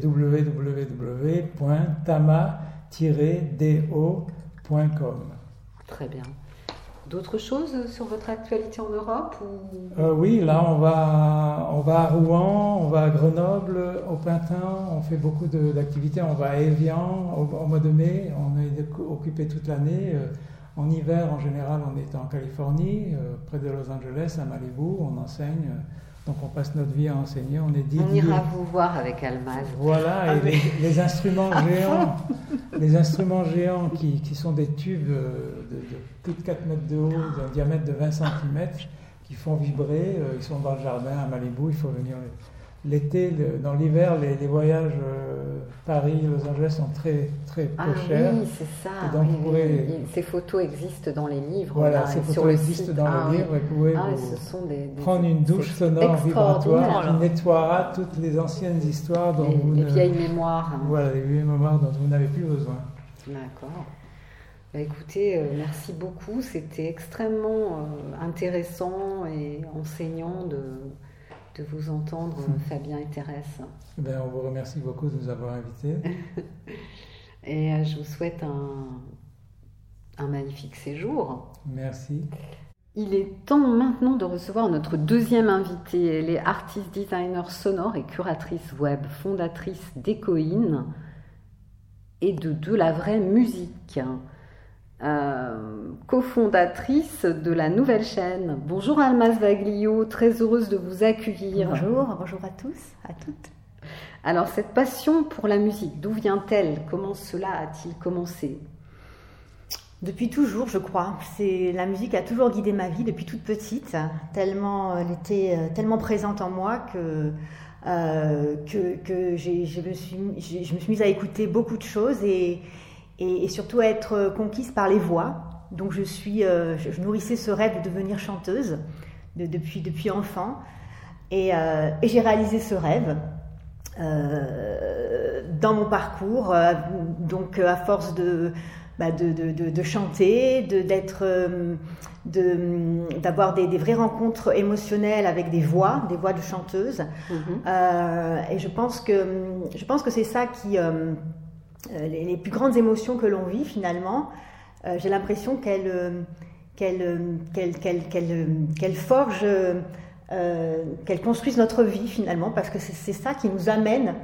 [SPEAKER 4] www.tama-do.com.
[SPEAKER 2] très bien. D'autres choses sur votre actualité en Europe ou...
[SPEAKER 4] Euh, oui, là, on va, on va à Rouen, on va à Grenoble au printemps, on fait beaucoup d'activités. On va à Evian au, au mois de mai, on est occupé toute l'année. Euh, En hiver, en général, on est en Californie, euh, près de Los Angeles, à Malibu, on enseigne. Donc on passe notre vie à enseigner, on est
[SPEAKER 2] On
[SPEAKER 4] dédié.
[SPEAKER 2] ira vous voir avec Almaz.
[SPEAKER 4] Voilà,
[SPEAKER 2] Ah,
[SPEAKER 4] et
[SPEAKER 2] mais-
[SPEAKER 4] les, les instruments géants, les instruments géants qui, qui sont des tubes de, de plus de 4 mètres de haut, d'un diamètre de 20 cm, qui font vibrer, euh, ils sont dans le jardin à Malibu, il faut venir. L'été, le- dans l'hiver, les, les voyages euh, Paris, Los Angeles sont très, très peu
[SPEAKER 2] Ah
[SPEAKER 4] chers.
[SPEAKER 2] oui, c'est ça.
[SPEAKER 4] Et donc,
[SPEAKER 2] oui,
[SPEAKER 4] vous
[SPEAKER 2] oui. Ces photos existent dans les livres.
[SPEAKER 4] Voilà,
[SPEAKER 2] là,
[SPEAKER 4] ces photos
[SPEAKER 2] sur le
[SPEAKER 4] existent
[SPEAKER 2] site.
[SPEAKER 4] dans
[SPEAKER 2] Ah
[SPEAKER 4] le
[SPEAKER 2] oui.
[SPEAKER 4] livre et vous pouvez
[SPEAKER 2] Ah,
[SPEAKER 4] vous
[SPEAKER 2] ce sont des, des-
[SPEAKER 4] prendre une douche sonore vibratoire qui nettoiera toutes les anciennes histoires dont
[SPEAKER 2] Les,
[SPEAKER 4] vous
[SPEAKER 2] les
[SPEAKER 4] ne...
[SPEAKER 2] vieilles mémoires. hein.
[SPEAKER 4] Voilà, les vieilles mémoires dont vous n'avez plus besoin.
[SPEAKER 2] D'accord. Bah, écoutez, euh, merci beaucoup. C'était extrêmement euh, intéressant et enseignant de, de vous entendre, euh, Fabien et Thérèse.
[SPEAKER 4] Bien, on vous remercie beaucoup de nous avoir invités.
[SPEAKER 2] Et euh, je vous souhaite un, un magnifique séjour.
[SPEAKER 4] Merci.
[SPEAKER 2] Il est temps maintenant de recevoir notre deuxième invitée. Elle est artiste designer sonore et curatrice web, fondatrice d'Ecoin et de De la vraie musique. Euh, cofondatrice de la nouvelle chaîne. Bonjour Almaz Vaglio, très heureuse de vous accueillir.
[SPEAKER 6] Bonjour, bonjour à tous, à toutes.
[SPEAKER 2] Alors cette passion pour la musique, d'où vient-elle? Comment cela a-t-il commencé?
[SPEAKER 6] Depuis toujours, je crois. C'est la musique a toujours guidé ma vie depuis toute petite, tellement elle était euh, tellement présente en moi que euh, que, que je, me suis, je me suis mise à écouter beaucoup de choses et, et, et surtout être conquise par les voix. Donc je suis, euh, je, je nourrissais ce rêve de devenir chanteuse de- depuis depuis enfant et, euh, et j'ai réalisé ce rêve. euh, dans mon parcours, euh, donc euh, à force de, bah, de, de, de, de chanter, de, d'être, euh, de, d'avoir des, des vraies rencontres émotionnelles avec des voix, des voix de chanteuses.
[SPEAKER 2] Mhm.
[SPEAKER 6] Euh, et je pense que, je pense que c'est ça qui, euh, euh, les, les plus grandes émotions que l'on vit finalement, euh, j'ai l'impression qu'elles, euh, qu'elles, euh, qu'elles, qu'elles, qu'elles, euh, euh, qu'elles construisent notre vie finalement, parce que c'est, ça qui nous amène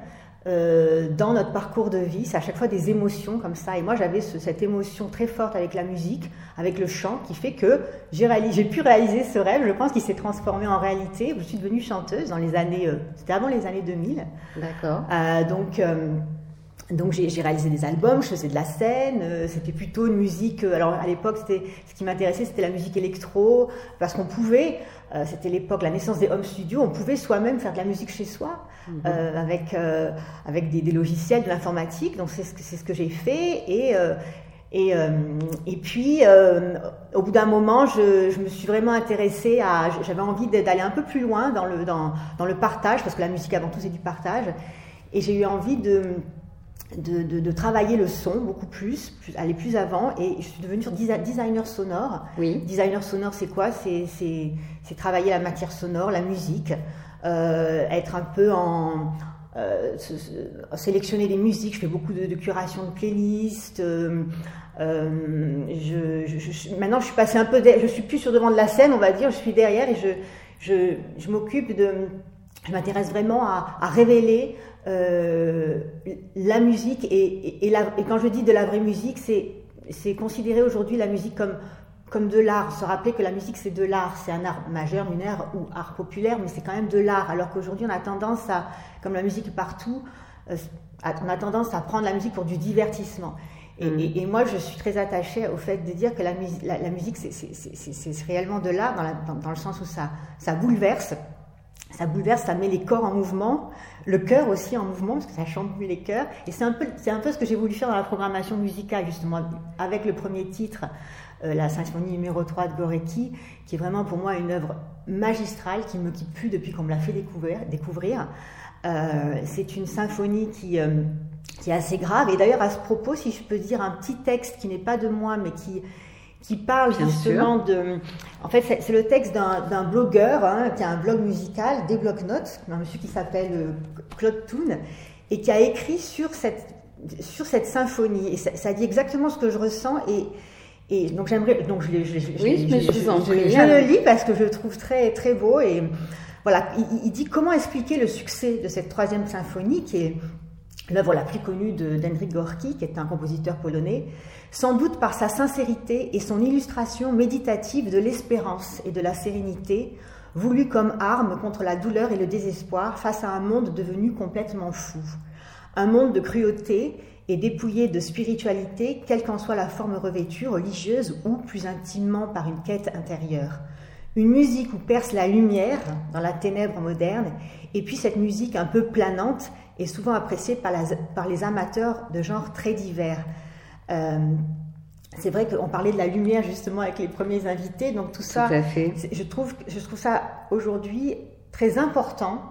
[SPEAKER 6] euh, dans notre parcours de vie. C'est à chaque fois des émotions comme ça. Et moi, j'avais ce- cette émotion très forte avec la musique, avec le chant, qui fait que j'ai, pu réaliser ce rêve. Je pense qu'il s'est transformé en réalité. Je suis devenue chanteuse dans les années, euh, c'était avant les années 2000.
[SPEAKER 2] D'accord.
[SPEAKER 6] Euh, donc, euh, donc j'ai réalisé des albums, je faisais de la scène. euh, c'était plutôt une musique. euh, alors à l'époque, c'était ce qui m'intéressait, c'était la musique électro, parce qu'on pouvait. euh, c'était l'époque, la naissance des home studios. On pouvait soi-même faire de la musique chez soi euh, avec avec des, des logiciels, de l'informatique. Donc c'est ce que c'est ce que j'ai fait et et, et puis, au bout d'un moment, je, je me suis vraiment intéressée à. J'avais envie d'aller un peu plus loin dans le, dans, dans le partage, parce que la musique, avant tout, c'est du partage. Et j'ai eu envie de, de, de, de travailler le son beaucoup plus, plus, aller plus avant. Et je suis devenue desi- designer sonore.
[SPEAKER 2] Oui.
[SPEAKER 6] Designer sonore, c'est quoi? C'est travailler la matière sonore, la musique, euh, être un peu en, sélectionner les musiques. Je fais beaucoup de, curation de playlists. Je, maintenant, je suis passée un peu, je suis plus sur devant de la scène, on va dire. Je suis derrière et je, je, m'occupe de, je m'intéresse vraiment à, révéler la musique et, et, et, quand je dis de la vraie musique, c'est considérer aujourd'hui la musique comme, comme de l'art. Se rappeler que la musique c'est de l'art, c'est un art majeur, mineur ou art populaire, mais c'est quand même de l'art. Alors qu'aujourd'hui on a tendance à, comme la musique partout, euh, on a tendance à prendre la musique pour du divertissement. Et, mm. moi, je suis très attachée au fait de dire que la, la, musique, c'est réellement de l'art, dans, dans, le sens où ça, ça bouleverse, ça bouleverse, ça met les corps en mouvement, le cœur aussi en mouvement, parce que ça chante plus les cœurs. Et c'est un, peu, c'est un peu ce que j'ai voulu faire dans la programmation musicale, justement, avec le premier titre, euh, la symphonie numéro 3 de Gorecki, qui est vraiment pour moi une œuvre magistrale qui me quitte plus depuis qu'on me l'a fait découvrir. découvrir. Euh, c'est une symphonie qui, euh, qui est assez grave. Et d'ailleurs, à ce propos, si je peux dire un petit texte qui n'est pas de moi, mais qui qui parle justement de. En fait, c'est le texte d'un blogueur hein, qui a un blog musical, des bloc-notes, un monsieur qui s'appelle euh, Claude Toon, et qui a écrit sur cette, sur cette symphonie. Et ça, dit exactement ce que je ressens. Et, et donc j'aimerais. Donc je, je, je,
[SPEAKER 2] oui, je, je,
[SPEAKER 6] le lis parce que je le trouve très, très beau. Et voilà, il, il dit comment expliquer le succès de cette troisième symphonie qui est l'œuvre la plus connue d'Henryk Gorki, qui est un compositeur polonais sans doute par sa sincérité et son illustration méditative de l'espérance et de la sérénité, voulue comme arme contre la douleur et le désespoir face à un monde devenu complètement fou. Un monde de cruauté et dépouillé de spiritualité, quelle qu'en soit la forme revêtue, religieuse ou plus intimement par une quête intérieure. Une musique où perce la lumière dans la ténèbre moderne, et puis cette musique un peu planante est souvent appréciée par, par les amateurs de genres très divers, euh, c'est vrai qu'on parlait de la lumière justement avec les premiers invités, donc tout ça, Je, trouve, je trouve ça aujourd'hui très important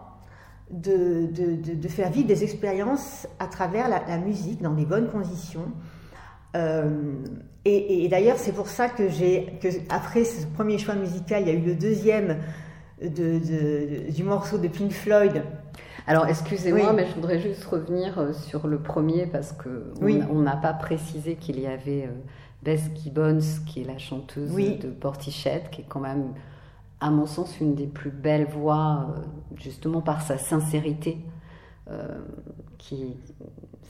[SPEAKER 6] de, de, faire vivre des expériences à travers la, musique dans des bonnes conditions. Euh, et, d'ailleurs, c'est pour ça que j'ai, que après ce premier choix musical, il y a eu le deuxième du morceau de Pink Floyd
[SPEAKER 2] alors, excusez-moi, mais je voudrais juste revenir euh, sur le premier parce que on n'a pas précisé qu'il y avait euh, Bess Gibbons, qui est la chanteuse de Portichette, qui est quand même, à mon sens, une des plus belles voix, euh, justement par sa sincérité. qui,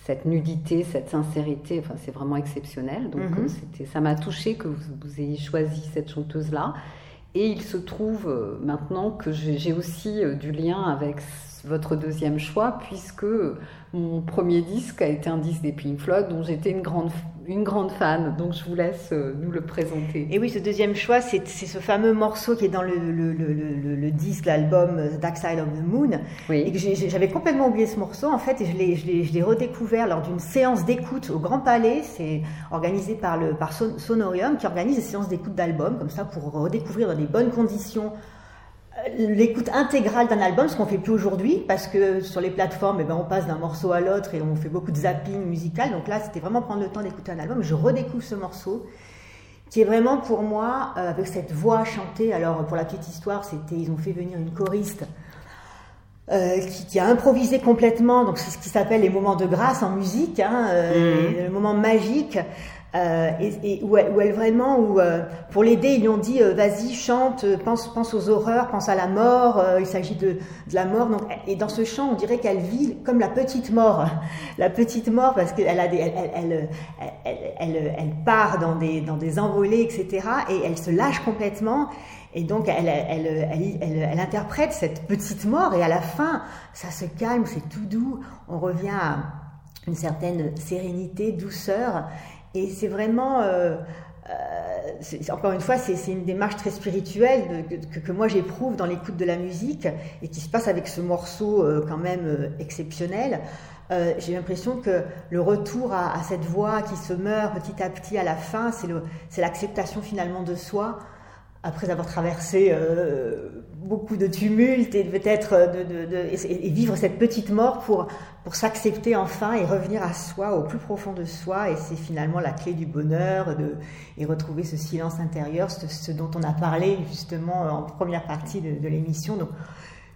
[SPEAKER 2] cette nudité, cette sincérité, enfin, c'est vraiment exceptionnel. Donc, mhm. c'était, ça m'a touché que vous, vous, ayez choisi cette chanteuse-là. Et il se trouve maintenant que j'ai aussi du lien avec votre deuxième choix, puisque mon premier disque a été un disque des Pink Floyd, dont j'étais une grande, une grande fan. Donc je vous laisse euh, nous le présenter.
[SPEAKER 6] Et oui, ce deuxième choix, c'est ce fameux morceau qui est dans le, le, le, le disque, l'album Dark Side of the Moon. Oui. Et que j'avais complètement oublié ce morceau, en fait, et je l'ai redécouvert lors d'une séance d'écoute au Grand Palais. C'est organisé par, le, par Sonorium, qui organise des séances d'écoute d'albums, comme ça, pour redécouvrir dans des bonnes conditions l'écoute intégrale d'un album, ce qu'on fait plus aujourd'hui, parce que sur les plateformes, eh ben, on passe d'un morceau à l'autre et on fait beaucoup de zapping musical. Donc là, c'était vraiment prendre le temps d'écouter un album. Je redécouvre ce morceau, qui est vraiment pour moi, euh, avec cette voix chantée. Alors, pour la petite histoire, c'était, ils ont fait venir une choriste euh, qui, a improvisé complètement. Donc, c'est ce qui s'appelle les moments de grâce en musique, hein, euh, mmh. le moment magique. Euh, et, où, elle, vraiment, euh, pour l'aider, ils lui ont dit euh, vas-y, chante, pense, aux horreurs, pense à la mort. il s'agit de, la mort. Et dans ce chant, on dirait qu'elle vit comme la petite mort, la petite mort, parce qu'elle part dans des, envolées, etc. Et elle se lâche complètement. Et donc, elle, interprète cette petite mort. Et à la fin, ça se calme, c'est tout doux. On revient à une certaine sérénité, douceur. Et c'est vraiment, euh, euh, encore une fois, c'est une démarche très spirituelle que, moi j'éprouve dans l'écoute de la musique et qui se passe avec ce morceau euh, quand même exceptionnel. J'ai l'impression que le retour à, cette voix qui se meurt petit à petit à la fin, c'est l'acceptation finalement de soi après avoir traversé beaucoup de tumultes et peut-être de, et vivre cette petite mort pour, pour s'accepter enfin et revenir à soi, au plus profond de soi. Et c'est finalement la clé du bonheur de, et retrouver ce silence intérieur, ce, dont on a parlé justement en première partie de, l'émission. Donc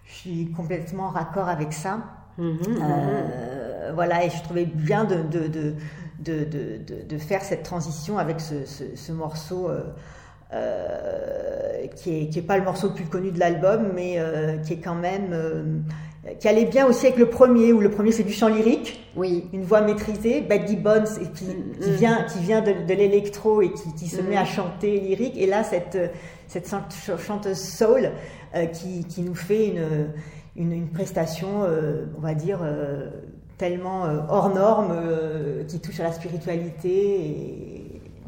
[SPEAKER 6] je suis complètement raccord avec ça.
[SPEAKER 2] Mhm,
[SPEAKER 6] Euh, voilà, et je trouvais bien de, de, de, de, de- de faire cette transition avec ce, ce- ce morceau euh, euh, qui est, qui est pas le morceau le plus connu de l'album, mais qui est quand même qui allait bien aussi avec le premier, où le premier c'est du chant lyrique,
[SPEAKER 2] Oui.
[SPEAKER 6] une voix maîtrisée, Bad Gibbons, et qui, qui
[SPEAKER 2] Mm.
[SPEAKER 6] vient, qui vient de, de l'électro et qui, qui se
[SPEAKER 2] Mm.
[SPEAKER 6] met à chanter lyrique. Et là, cette, euh, cette chante- chanteuse soul euh, qui, qui nous fait une, une, une prestation, euh, on va dire, euh, tellement euh, hors norme, euh, qui touche à la spiritualité. Et.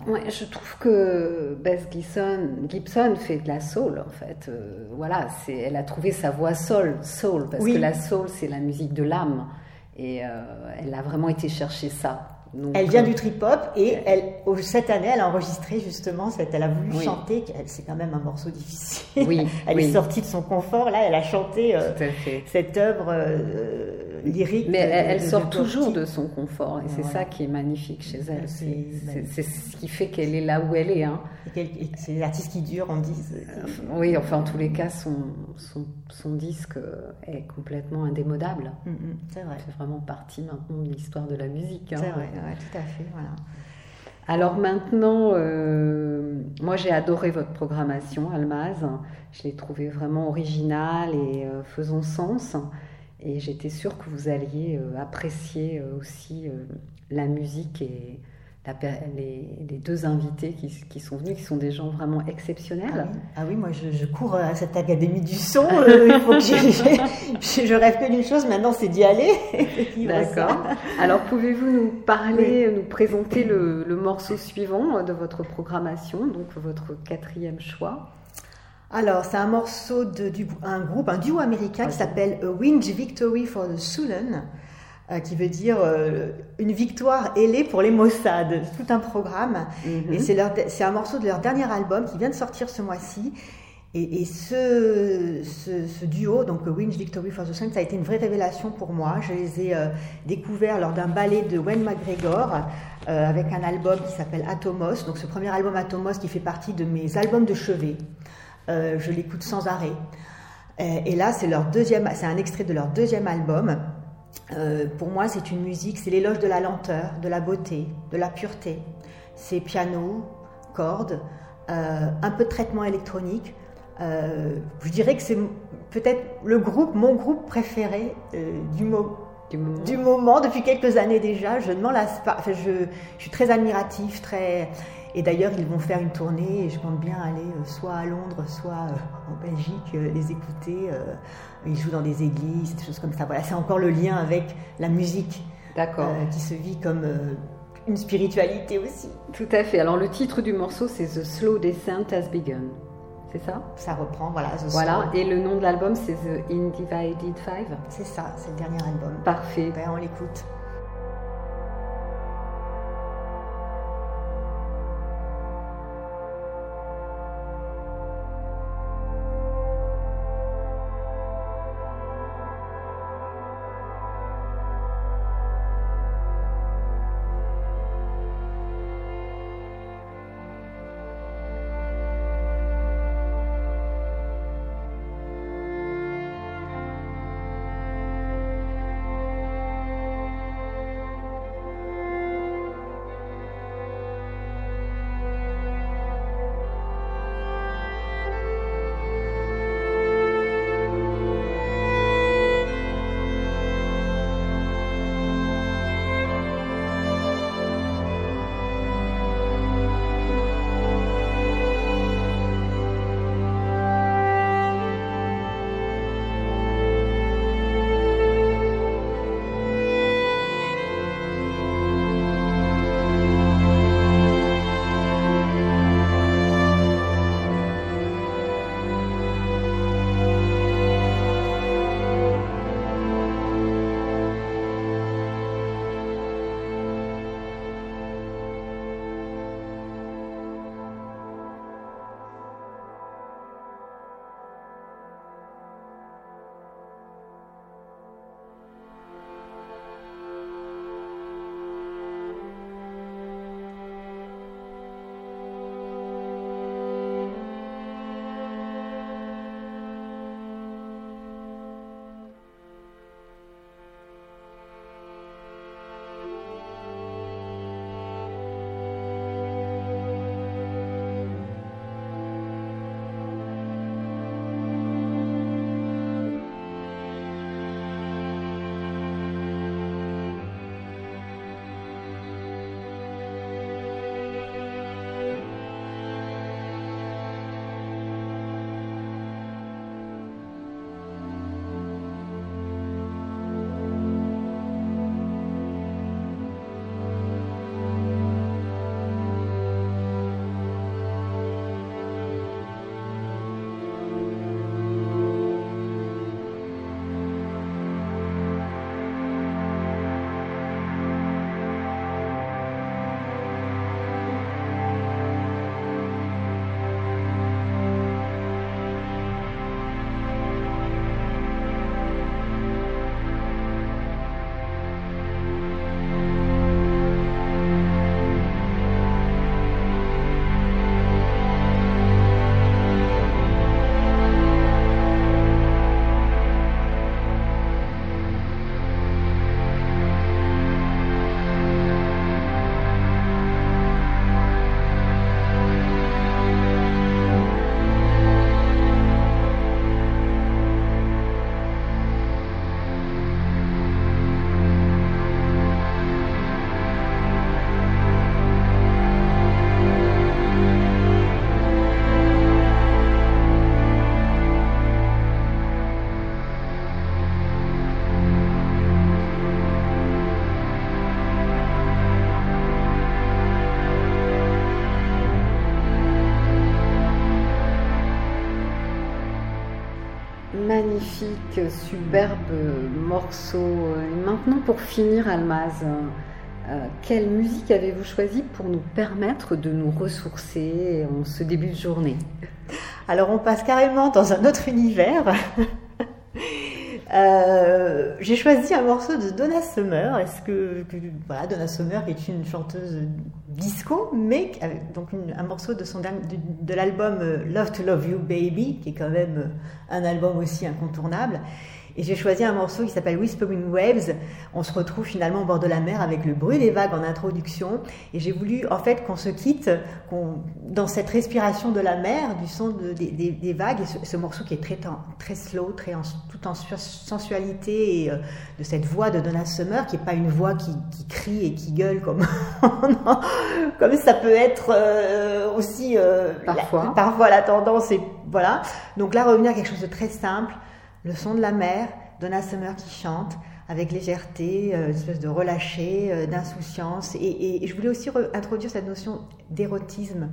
[SPEAKER 2] Ouais, je trouve que Bess Gibson, Gibson fait de la soul en fait. Euh, voilà, c'est, elle a trouvé sa voix soul, soul parce
[SPEAKER 6] Oui.
[SPEAKER 2] que la soul c'est la musique de l'âme et euh, elle a vraiment été chercher ça. Donc,
[SPEAKER 6] Elle vient
[SPEAKER 2] euh,
[SPEAKER 6] du trip-hop et elle, cette année, elle a enregistré justement, cette, elle a voulu
[SPEAKER 2] Oui.
[SPEAKER 6] chanter, c'est quand même un morceau difficile.
[SPEAKER 2] Oui,
[SPEAKER 6] elle
[SPEAKER 2] oui.
[SPEAKER 6] est sortie de son confort, là, elle a chanté euh, cette œuvre euh, lyrique.
[SPEAKER 2] Mais elle, sort toujours de son confort et c'est
[SPEAKER 6] Voilà.
[SPEAKER 2] ça qui est magnifique chez elle.
[SPEAKER 6] C'est-
[SPEAKER 2] ce qui fait qu'elle est là où elle est. Hein.
[SPEAKER 6] Et c'est l'artiste qui dure, on dit. c'est-
[SPEAKER 2] Oui, enfin en tous les cas, son, son, son disque est complètement indémodable.
[SPEAKER 6] Mm, mm, c'est vrai.
[SPEAKER 2] C'est vraiment partie maintenant de l'histoire de la musique. hein.
[SPEAKER 6] C'est vrai, ouais, tout à fait. Voilà.
[SPEAKER 2] Alors maintenant, euh, moi j'ai adoré votre programmation, Almaz. Je l'ai trouvée vraiment originale et euh, faisant sens. Et j'étais sûre que vous alliez euh, apprécier euh, aussi euh, la musique et la les, les deux invités qui, qui sont venus, qui sont des gens vraiment
[SPEAKER 6] Ah
[SPEAKER 2] exceptionnels.
[SPEAKER 6] oui, Ah oui, moi je, je cours à cette académie du son. euh, il faut que je rêve que d'une chose, maintenant c'est d'y aller.
[SPEAKER 2] D'accord. Alors pouvez-vous nous parler, nous présenter le, le morceau suivant de votre programmation, donc votre quatrième choix?
[SPEAKER 6] Alors, c'est un morceau de du, un groupe, un duo américain qui s'appelle A Winch Victory for the Sulan, euh, qui veut dire euh, une victoire ailée pour les Mossad. C'est tout un programme.
[SPEAKER 2] Mhm.
[SPEAKER 6] Et c'est leur- c'est un morceau de leur dernier album qui vient de sortir ce mois-ci. Et, et ce, ce, ce duo, donc A Winch Victory for the Sun, ça a été une vraie révélation pour moi. Je les ai euh, découverts lors d'un ballet de Wayne McGregor euh, avec un album qui s'appelle Atomos. Donc ce premier album Atomos qui fait partie de mes albums de chevet. Euh, je l'écoute sans arrêt. Euh, Et là, c'est leur deuxième, c'est un extrait de leur deuxième album. Euh, pour moi, c'est une musique, c'est l'éloge de la lenteur, de la beauté, de la pureté. C'est piano, cordes, euh, un peu de traitement électronique. Je dirais que c'est peut-être le groupe, mon groupe préféré du, mo-
[SPEAKER 2] Du moment.
[SPEAKER 6] du moment depuis quelques années déjà. Je ne m'en lasse pas. Enfin, je, je suis très admiratif, très. Et d'ailleurs, ils vont faire une tournée et je compte bien aller euh, soit à Londres, soit euh, en Belgique, euh, les écouter. ils jouent dans des églises, des choses comme ça. Voilà, c'est encore le lien avec la musique
[SPEAKER 2] D'accord.
[SPEAKER 6] euh, qui se vit comme euh, une spiritualité aussi.
[SPEAKER 2] Tout à fait. Alors le titre du morceau c'est The Slow Descent Has Begun. C'est ça?
[SPEAKER 6] Ça reprend, voilà. The
[SPEAKER 2] Voilà. Et le nom de l'album c'est The Individed Five?
[SPEAKER 6] C'est ça, c'est le dernier album.
[SPEAKER 2] Parfait.
[SPEAKER 6] Ben, on l'écoute.
[SPEAKER 2] Magnifique, superbe morceau. Et maintenant, pour finir, Almaz, euh, quelle musique avez-vous choisi pour nous permettre de nous ressourcer en ce début de journée?
[SPEAKER 6] Alors, on passe carrément dans un autre univers. Euh, j'ai choisi un morceau de Donna Summer. Est-ce que, voilà, Donna Summer est une chanteuse disco, mais donc un morceau de son de, l'album euh, Love to Love You Baby, qui est quand même un album aussi incontournable. Et j'ai choisi un morceau qui s'appelle Whispering Waves. On se retrouve finalement au bord de la mer avec le bruit des vagues en introduction. Et j'ai voulu en fait qu'on se quitte dans cette respiration de la mer, du son des, vagues. Et ce, morceau qui est très, très slow, très tout en sensualité et euh, de cette voix de Donna Summer qui n'est pas une voix qui, crie et qui gueule comme, comme ça peut être euh, aussi
[SPEAKER 2] euh, parfois.
[SPEAKER 6] La, parfois la tendance. Et, voilà. Donc là, revenir à quelque chose de très simple le son de la mer, Donna Summer qui chante avec légèreté, euh, une espèce de relâché, euh, d'insouciance. Et, je voulais aussi introduire cette notion d'érotisme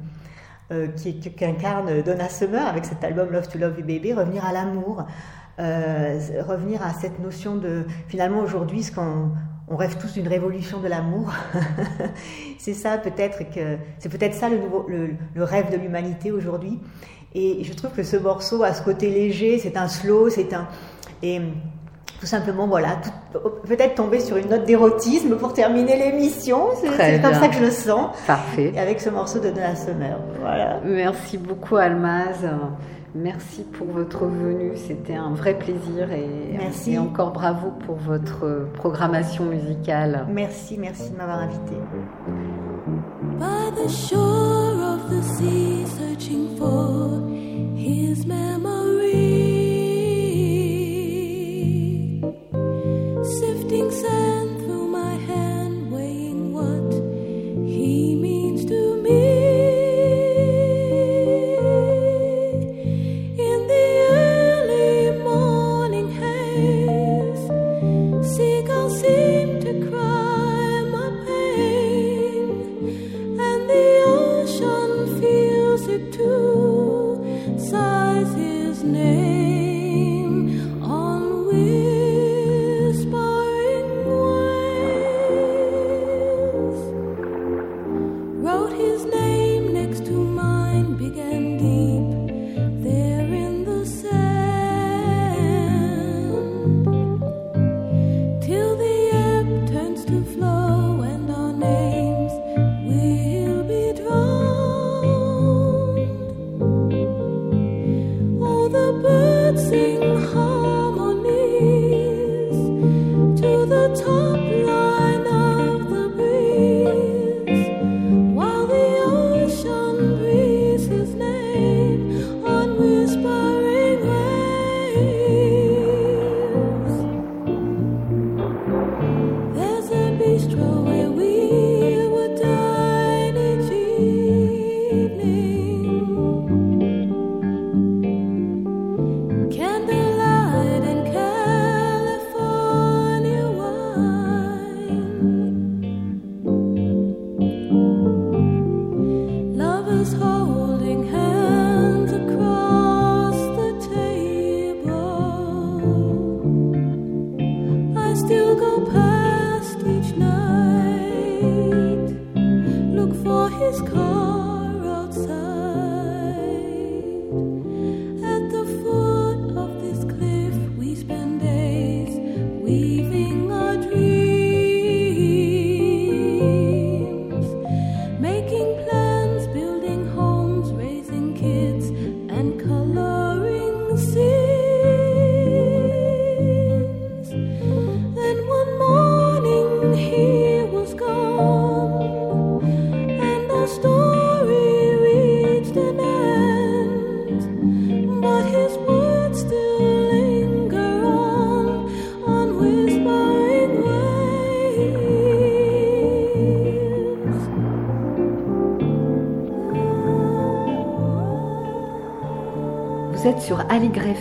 [SPEAKER 6] euh, qu'incarne Donna Summer avec cet album Love to Love You Baby, revenir à l'amour, revenir à cette notion de finalement aujourd'hui ce qu'on on rêve tous d'une révolution de l'amour. c'est ça peut-être que c'est peut-être ça le, rêve de l'humanité aujourd'hui. Et je trouve que ce morceau a ce côté léger, c'est un slow, c'est un. Et tout simplement, voilà, peut-être tomber sur une note d'érotisme pour terminer l'émission. C'est comme ça que je le sens.
[SPEAKER 2] Parfait.
[SPEAKER 6] Et avec ce morceau de Donna Summer. Voilà.
[SPEAKER 2] Merci beaucoup, Almaz. Merci pour votre venue, c'était un vrai plaisir et,
[SPEAKER 6] merci.
[SPEAKER 2] et encore bravo pour votre programmation musicale.
[SPEAKER 6] Merci, merci de m'avoir invité.
[SPEAKER 1] By the shore of the sea, searching for his memory, sifting sand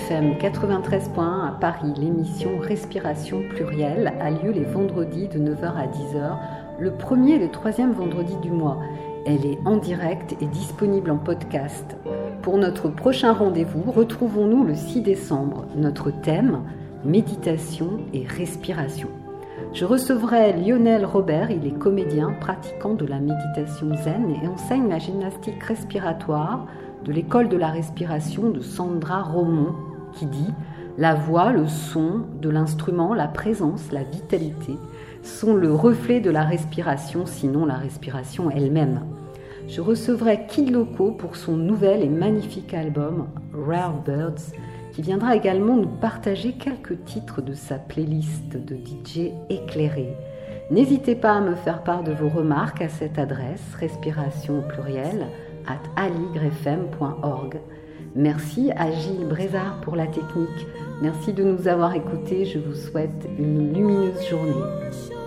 [SPEAKER 2] FM 93.1 à Paris. L'émission Respiration plurielle a lieu les vendredis de 9h à 10h, le premier et le troisième vendredi du mois. Elle est en direct et disponible en podcast. Pour notre prochain rendez-vous, retrouvons-nous le 6 décembre. Notre thème, méditation et respiration. Je recevrai Lionel Robert, il est comédien pratiquant de la méditation zen et enseigne la gymnastique respiratoire de l'école de la respiration de Sandra Romont qui dit La voix, le son de l'instrument, la présence, la vitalité sont le reflet de la respiration, sinon la respiration elle-même. Je recevrai Kid Loco pour son nouvel et magnifique album Rare Birds qui viendra également nous partager quelques titres de sa playlist de DJ éclairé. N'hésitez pas à me faire part de vos remarques à cette adresse respiration au pluriel at aligrefm.org. Merci à Gilles Brézard pour la technique. Merci de nous avoir écoutés. Je vous souhaite une lumineuse journée.